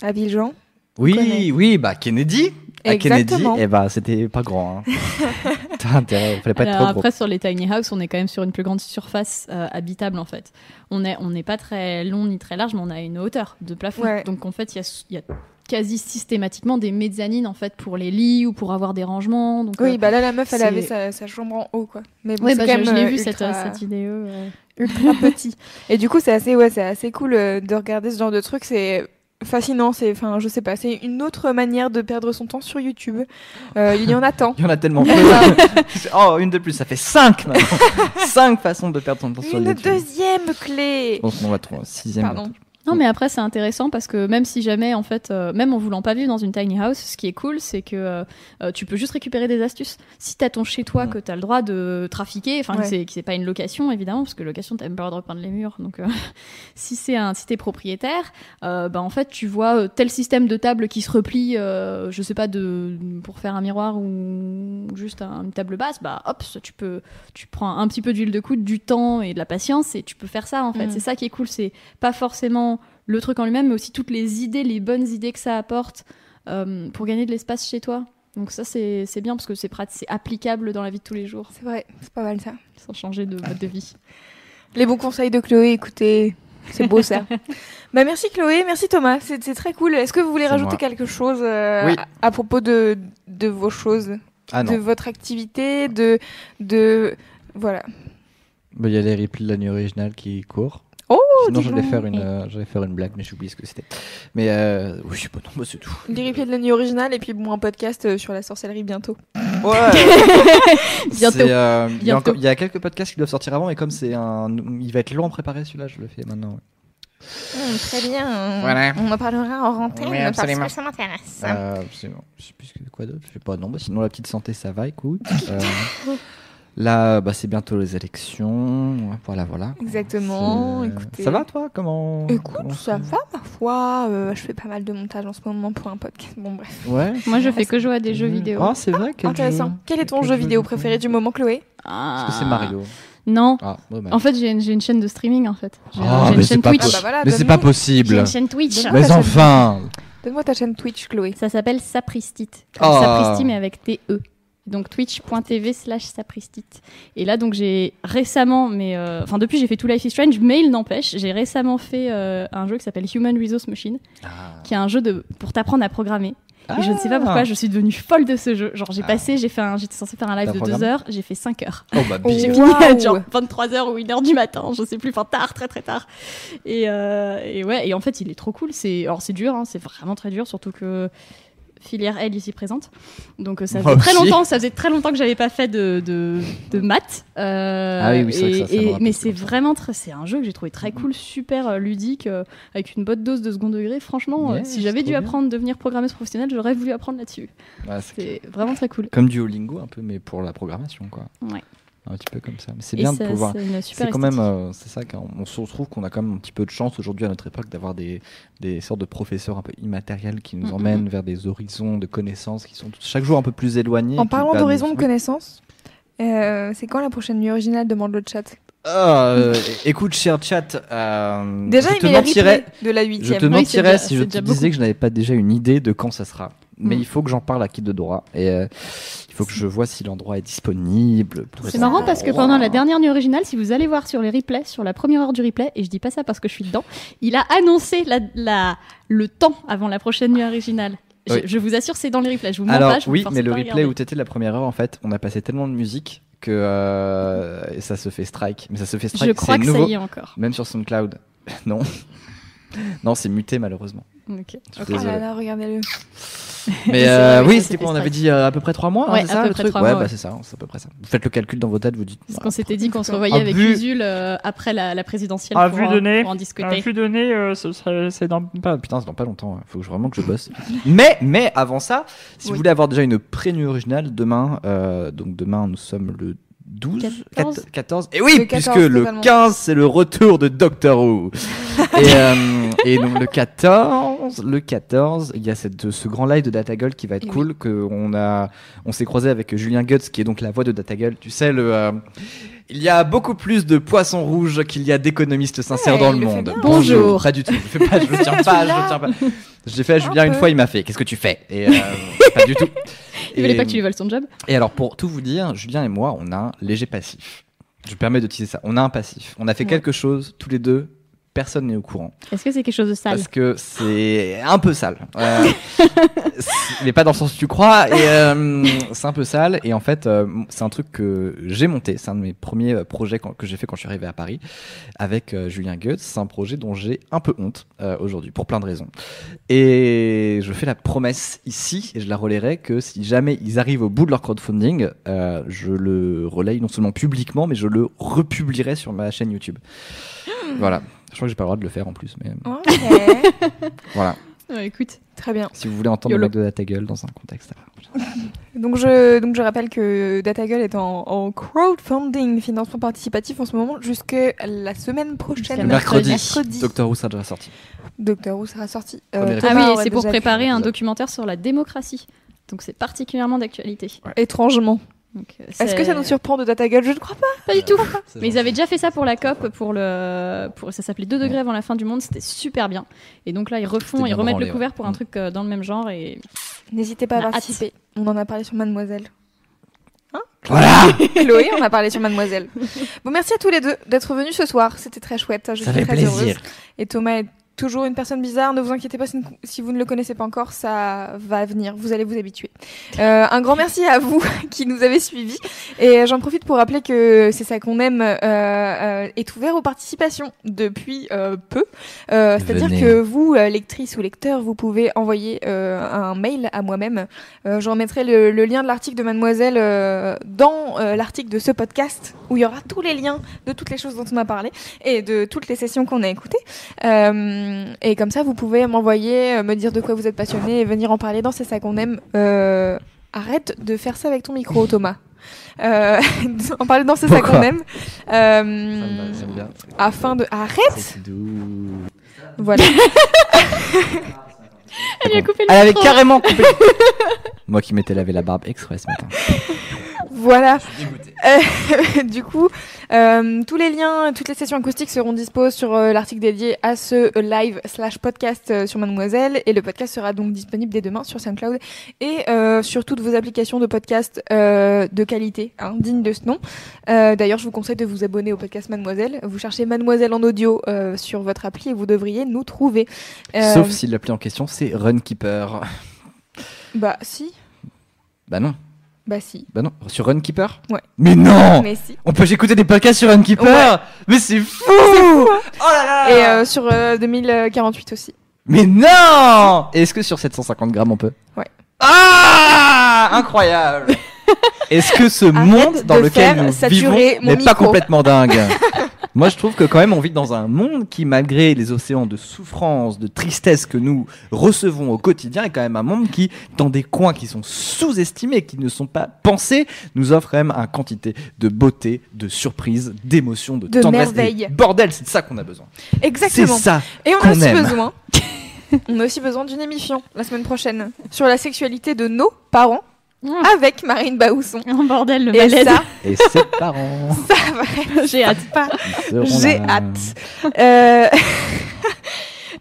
à Villejean. oui, oui, bah Kennedy. À Kennedy, Exactement. eh bah, c'était pas grand. T'as intérêt, fallait pas être Alors trop gros. après, sur les tiny house, on est quand même sur une plus grande surface euh, habitable en fait. On est on n'est pas très long ni très large, mais on a une hauteur de plafond. Ouais. Donc en fait, il y a, il y a quasi systématiquement des mezzanines en fait pour les lits ou pour avoir des rangements. Donc, Oui, euh, bah là, la meuf, elle avait sa, sa chambre en haut, quoi. Mais bon, ouais, c'est bah, quand je, même je l'ai euh, vu cette, ultra, cette ouais. ultra petit. Et du coup, c'est assez, ouais, c'est assez cool euh, de regarder ce genre de truc. C'est fascinant. C'est, enfin, je sais pas, c'est une autre manière de perdre son temps sur YouTube. Euh, il y en a tant. Il y en a tellement oh, une de plus, ça fait 5 maintenant. 5 façons de perdre son temps sur Une YouTube. deuxième clé. Pense qu'on va trouver un sixième. Pardon. Non, mais après, c'est intéressant parce que même si jamais, en fait, euh, même en voulant pas vivre dans une tiny house, ce qui est cool, c'est que euh, euh, tu peux juste récupérer des astuces. Si t'as ton chez toi, Mm. que t'as le droit de trafiquer, enfin, Ouais. c'est, que c'est pas une location, évidemment, parce que location, t'as même pas le droit de repeindre les murs. Donc, euh, si c'est un, si t'es propriétaire, euh, bah, en fait, tu vois euh, tel système de table qui se replie, euh, je sais pas, de, pour faire un miroir ou juste un- une table basse, bah, hop, ça, tu peux, tu prends un petit peu d'huile de coude, du temps et de la patience et tu peux faire ça, en fait. Mm. C'est ça qui est cool, c'est pas forcément le truc en lui-même, mais aussi toutes les idées, les bonnes idées que ça apporte euh, pour gagner de l'espace chez toi. Donc ça, c'est c'est bien parce que c'est prat- c'est applicable dans la vie de tous les jours, C'est vrai, c'est pas mal ça. sans changer de mode de vie. Les bons conseils de Chloé, écoutez, c'est beau ça. bah merci Chloé, merci Thomas, c'est très cool. Est-ce que vous voulez rajouter moi. quelque chose euh, Oui. à, à propos de, de vos choses, Ah de non. votre activité, de de voilà. Bah, Il y a les replays de la nuit originale qui courent. Oh, Sinon, j'allais faire, une, euh, j'allais faire une blague, mais j'ai oublié ce que c'était. Mais euh, oui, bon, non, bah, c'est tout. Les replays de la nuit originale et puis bon un podcast euh, sur la sorcellerie bientôt. Ouais. Bientôt. C'est, euh, il, y a Bientôt. encore- il y a quelques podcasts qui doivent sortir avant, et comme c'est un, il va être long à préparer celui-là, je le fais maintenant. ouais. Hum, très bien. Voilà. On en parlera en rentrée Oui, absolument. ça m'intéresse. Euh, c'est bon. Je sais plus ce que- quoi d'autre. Je sais pas. Non, bah, sinon la petite santé, ça va. Écoute. Euh, là, bah, c'est bientôt les élections. Voilà, voilà. Exactement. Écoutez. Ça va toi Comment Écoute, comment ça va parfois. euh, je fais pas mal de montage en ce moment pour un podcast. Bon bref. Ouais. Moi, je fais que jouer à des jeux Mmh. vidéo. Ah, c'est vrai. quel Intéressant. jeu Quel est ton Quel jeu vidéo préféré du moment, Chloé? Ah. Est-ce que c'est Mario Non. Ah, dommage. En fait, j'ai une, j'ai une chaîne de streaming, en fait. J'ai Ah, j'ai mais une c'est chaîne pas Twitch. Ah bah voilà, Mais c'est pas J'ai possible. une chaîne Twitch. Mais enfin. Donne-moi ta chaîne Twitch, Chloé. Ça s'appelle Sapristite. Ah. Sapristi, mais avec TE. Donc twitch.tv slash sapristite. Et là, donc j'ai récemment, mais euh, enfin depuis j'ai fait tout Life is Strange, mais il n'empêche, j'ai récemment fait euh, un jeu qui s'appelle Human Resource Machine, Ah. qui est un jeu de, pour t'apprendre à programmer. Et je ne sais pas pourquoi, Ah. je suis devenue folle de ce jeu. Genre, j'ai Ah. passé, j'ai fait un, j'étais censée faire un live de programmé 2 heures, j'ai fait 5 heures. Oh bah J'ai fini à genre 23h ou 1h du matin, je sais plus, enfin tard, très très tard. Et, euh, et ouais, et en fait, il est trop cool. C'est, alors c'est dur, hein, c'est vraiment très dur, surtout que filière L ici présente. Donc euh, ça Moi faisait très aussi. longtemps, ça faisait très longtemps que j'avais pas fait de, de, de maths. Euh, Ah oui, oui, c'est vrai que ça, et- mais ce c'est vraiment très, c'est un jeu que j'ai trouvé très cool, super euh, ludique, euh, avec une bonne dose de second degré. Franchement, Yeah, si j'avais dû apprendre à devenir programmeuse professionnelle, j'aurais voulu apprendre là-dessus. C'est vraiment très cool. comme Duolingo un peu, mais pour la programmation, quoi. Ouais. Un petit peu comme ça. Mais c'est bien de pouvoir. c'est quand même, euh, c'est ça qu'on on se retrouve qu'on a quand même un petit peu de chance aujourd'hui à notre époque d'avoir des, des sortes de professeurs un peu immatériels qui nous emmènent vers des horizons de connaissances qui sont chaque jour un peu plus éloignés. En qui parlant va d'horizon de connaissances, euh, c'est quand la prochaine nuit originale demande le chat? Ah, euh, écoute, cher chat, euh, Déjà, je il te mentirais, de la je huitième. te Oui, mentirais déjà- si je te disais beaucoup. que je n'avais pas déjà une idée de quand ça sera. Mais Mm. il faut que j'en parle à Kid de Dora et euh, il faut que je vois si l'endroit est disponible. C'est marrant parce que pendant la dernière nuit originale, si vous allez voir sur les replays, sur la première heure du replay, et je dis pas ça parce que je suis dedans, il a annoncé la, la- le temps avant la prochaine nuit originale. Je, Oui. je vous assure, c'est dans les replays. Je vous Alors pas. je oui, mais le replay regarder. où t'étais la première heure, en fait, on a passé tellement de musique que euh, ça se fait strike. Mais ça se fait strike. Je crois que nouveau, ça y est encore. même sur SoundCloud. non, non, c'est muté malheureusement. Ok. Je suis Oh désolé. là là, regardez-le. Mais C'est euh, oui, c'était quoi On avait dit euh, à peu près trois mois, hein, Ouais, c'est à ça peu le près truc Ouais, mois, bah ouais. c'est ça, c'est à peu près ça. Vous faites le calcul dans vos têtes, vous dites. Parce bah, qu'on s'était dit qu'on se revoyait avec vue- Usul euh, après la, la présidentielle À pour, vue en- pour en À discuter. vue donnée, euh, c'est dans Pas, putain, c'est dans pas longtemps. Il faut que je- vraiment que je bosse. mais, mais avant ça, si vous voulez avoir déjà une pré-nuit originale, demain, euh, donc demain nous sommes le 12, 14. 14. Et oui, Le puisque 14 le totalement. 15 c'est le retour de Doctor Who. et, euh, et donc le 14, le 14, il y a cette, ce grand live de Datagull qui va être Et cool. Que on a, on s'est croisé avec Julien Guts qui est donc la voix de Datagull. Tu sais le. euh, il y a beaucoup plus de poissons rouges qu'il y a d'économistes sincères Ouais, dans le monde. Bonjour. Pas du tout. Je fais pas, je le tiens pas, je le tiens pas. Je l'ai fait à Julien Un une fois, il m'a fait. Qu'est-ce que tu fais? Et euh, pas du tout. Il voulait pas que tu lui voles son job. et alors, pour tout vous dire, Julien et moi, on a un léger passif. Je me permets d'utiliser ça. On a un passif. On a fait Ouais. quelque chose, tous les deux. Personne n'est au courant. Est-ce que c'est quelque chose de sale Parce que c'est un peu sale. Euh, mais pas dans le sens que tu crois. Et euh, c'est un peu sale. Et en fait, euh, c'est un truc que j'ai monté. C'est un de mes premiers euh, projets quand- que j'ai fait quand je suis arrivé à Paris avec Julien Goetz. C'est un projet dont j'ai un peu honte aujourd'hui, pour plein de raisons. Et je fais la promesse ici, et je la relayerai, que si jamais ils arrivent au bout de leur crowdfunding, je le relaye non seulement publiquement, mais je le republierai sur ma chaîne YouTube. voilà. Je crois que j'ai pas le droit de le faire en plus, mais Ok, voilà. Ouais, Écoute, très bien. Si vous voulez entendre YOLO. le mec de ta gueule dans un contexte. Donc je, donc je rappelle que Datagull est en, en crowdfunding, financement participatif en ce moment jusqu'à la semaine prochaine. Le mercredi, Mercredi. Doctor Who sera déjà sorti. Docteur Who sera sorti. Ah oui, c'est pour préparer un documentaire sur la démocratie. Donc c'est particulièrement d'actualité. Étrangement. Euh, Est-ce que ça nous surprend de Datagull Je ne crois pas. Pas du tout. Mais ils avaient déjà fait ça pour la COP, pour le, pour ça s'appelait 2 degrés avant la fin du monde, c'était super bien. Et donc là ils refont, ils remettent le couvert pour un ouais. truc euh, dans le même genre et N'hésitez pas à participer. On en a parlé sur Mademoiselle. Voilà Chloé, on a parlé sur Mademoiselle. Bon, merci à tous les deux d'être venus ce soir. C'était très chouette. Je Ça suis fait très plaisir. heureuse. Et Thomas est toujours une personne bizarre. Ne vous inquiétez pas si, vous ne le connaissez pas encore, ça va venir. Vous allez vous habituer. Euh, un grand merci à vous qui nous avez suivis. Et j'en profite pour rappeler que c'est ça qu'on aime euh, euh, est ouvert aux participations depuis euh, peu. Euh, C'est-à-dire que vous, euh, lectrices ou lecteurs, vous pouvez envoyer euh, un mail à moi-même. Euh, je remettrai le, le lien de l'article de Mademoiselle euh, dans euh, l'article de ce podcast où il y aura tous les liens de toutes les choses dont on a parlé et de toutes les sessions qu'on a écoutées. Euh, et comme ça, vous pouvez m'envoyer, euh, me dire de quoi vous êtes passionné et venir en parler dans C'est ça qu'on aime. Euh, arrête de faire ça avec ton micro, Thomas. Euh, en parler dans C'est ça qu'on aime. Euh, J'aime bien. afin de. Arrête. Voilà. Elle lui a coupé le Elle avait carrément coupé. Moi qui m'étais lavé la barbe exprès ce matin. Voilà. Euh, du coup, euh, tous les liens, toutes les sessions acoustiques seront dispo sur euh, l'article dédié à ce live slash podcast sur Mademoiselle et le podcast sera donc disponible dès demain sur SoundCloud et sur toutes vos applications de podcast de qualité, hein, digne de ce nom. D'ailleurs, je vous conseille de vous abonner au podcast Mademoiselle. Vous cherchez Mademoiselle en audio sur votre appli et vous devriez nous trouver. Sauf si l'appli en question c'est Runkeeper. Bah si. Bah non. Bah si. Bah non. Sur Runkeeper Ouais. Mais non Mais si. On peut écouter des podcasts sur Runkeeper Ouais. Mais c'est fou, fou, hein. Oh là là Et euh, sur euh, 2048 aussi. Mais non Est-ce que sur 750 grammes on peut Ouais. Ah Incroyable Est-ce que ce monde dans lequel nous vivons n'est pas complètement dingue Moi, je trouve que quand même, on vit dans un monde qui, malgré les océans de souffrance, de tristesse que nous recevons au quotidien, est quand même un monde qui, dans des coins qui sont sous-estimés, qui ne sont pas pensés, nous offre quand même un quantité de beauté, de surprise, d'émotion, de, De tendresse. merveille. Et Bordel, c'est de ça qu'on a besoin. C'est Exactement. ça. Et on a aussi aime. besoin. on a aussi besoin d'une émission la semaine prochaine sur la sexualité de nos parents. avec Marine Baousson. Oh bordel, le Et malaise. ça, Et ses parents. ça va. J'ai hâte. J'ai hâte. Euh,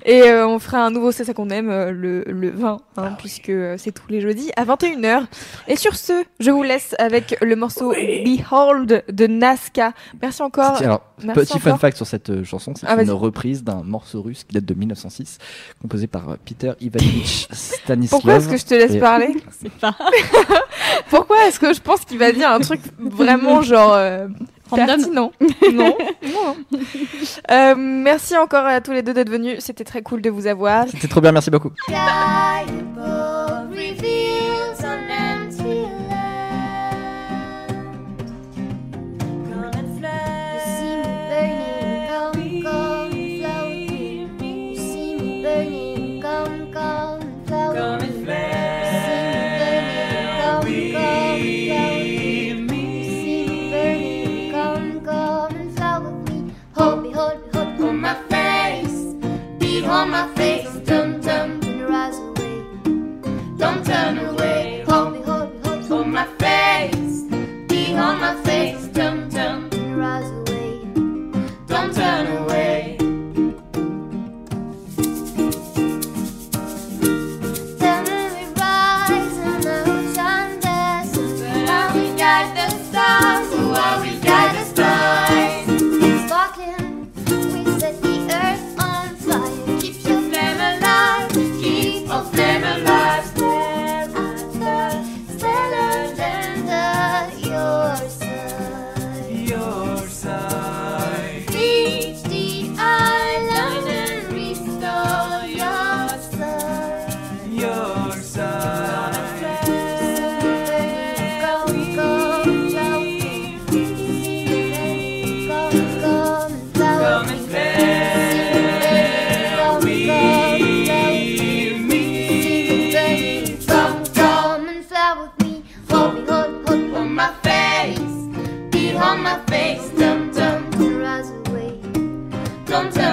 Et euh, on fera un nouveau C'est ça qu'on aime euh, le, le 20, Ah hein, puisque euh, c'est tous les jeudis à 21h. Et sur ce, je vous laisse avec le morceau Behold de Nazca. Merci encore. Alors, Merci petit fun fact sur cette euh, chanson, c'est Ah, une reprise d'un morceau russe qui date de 1906, composé par euh, Peter Ivanovich Stanislav. Pourquoi est-ce que je te laisse Et- parler Pourquoi est-ce que je pense qu'il va dire un truc vraiment genre euh, Random. Non, non. Euh, merci encore à tous les deux d'être venus. C'était très cool de vous avoir. C'était trop bien, merci beaucoup. Behold my face, Don't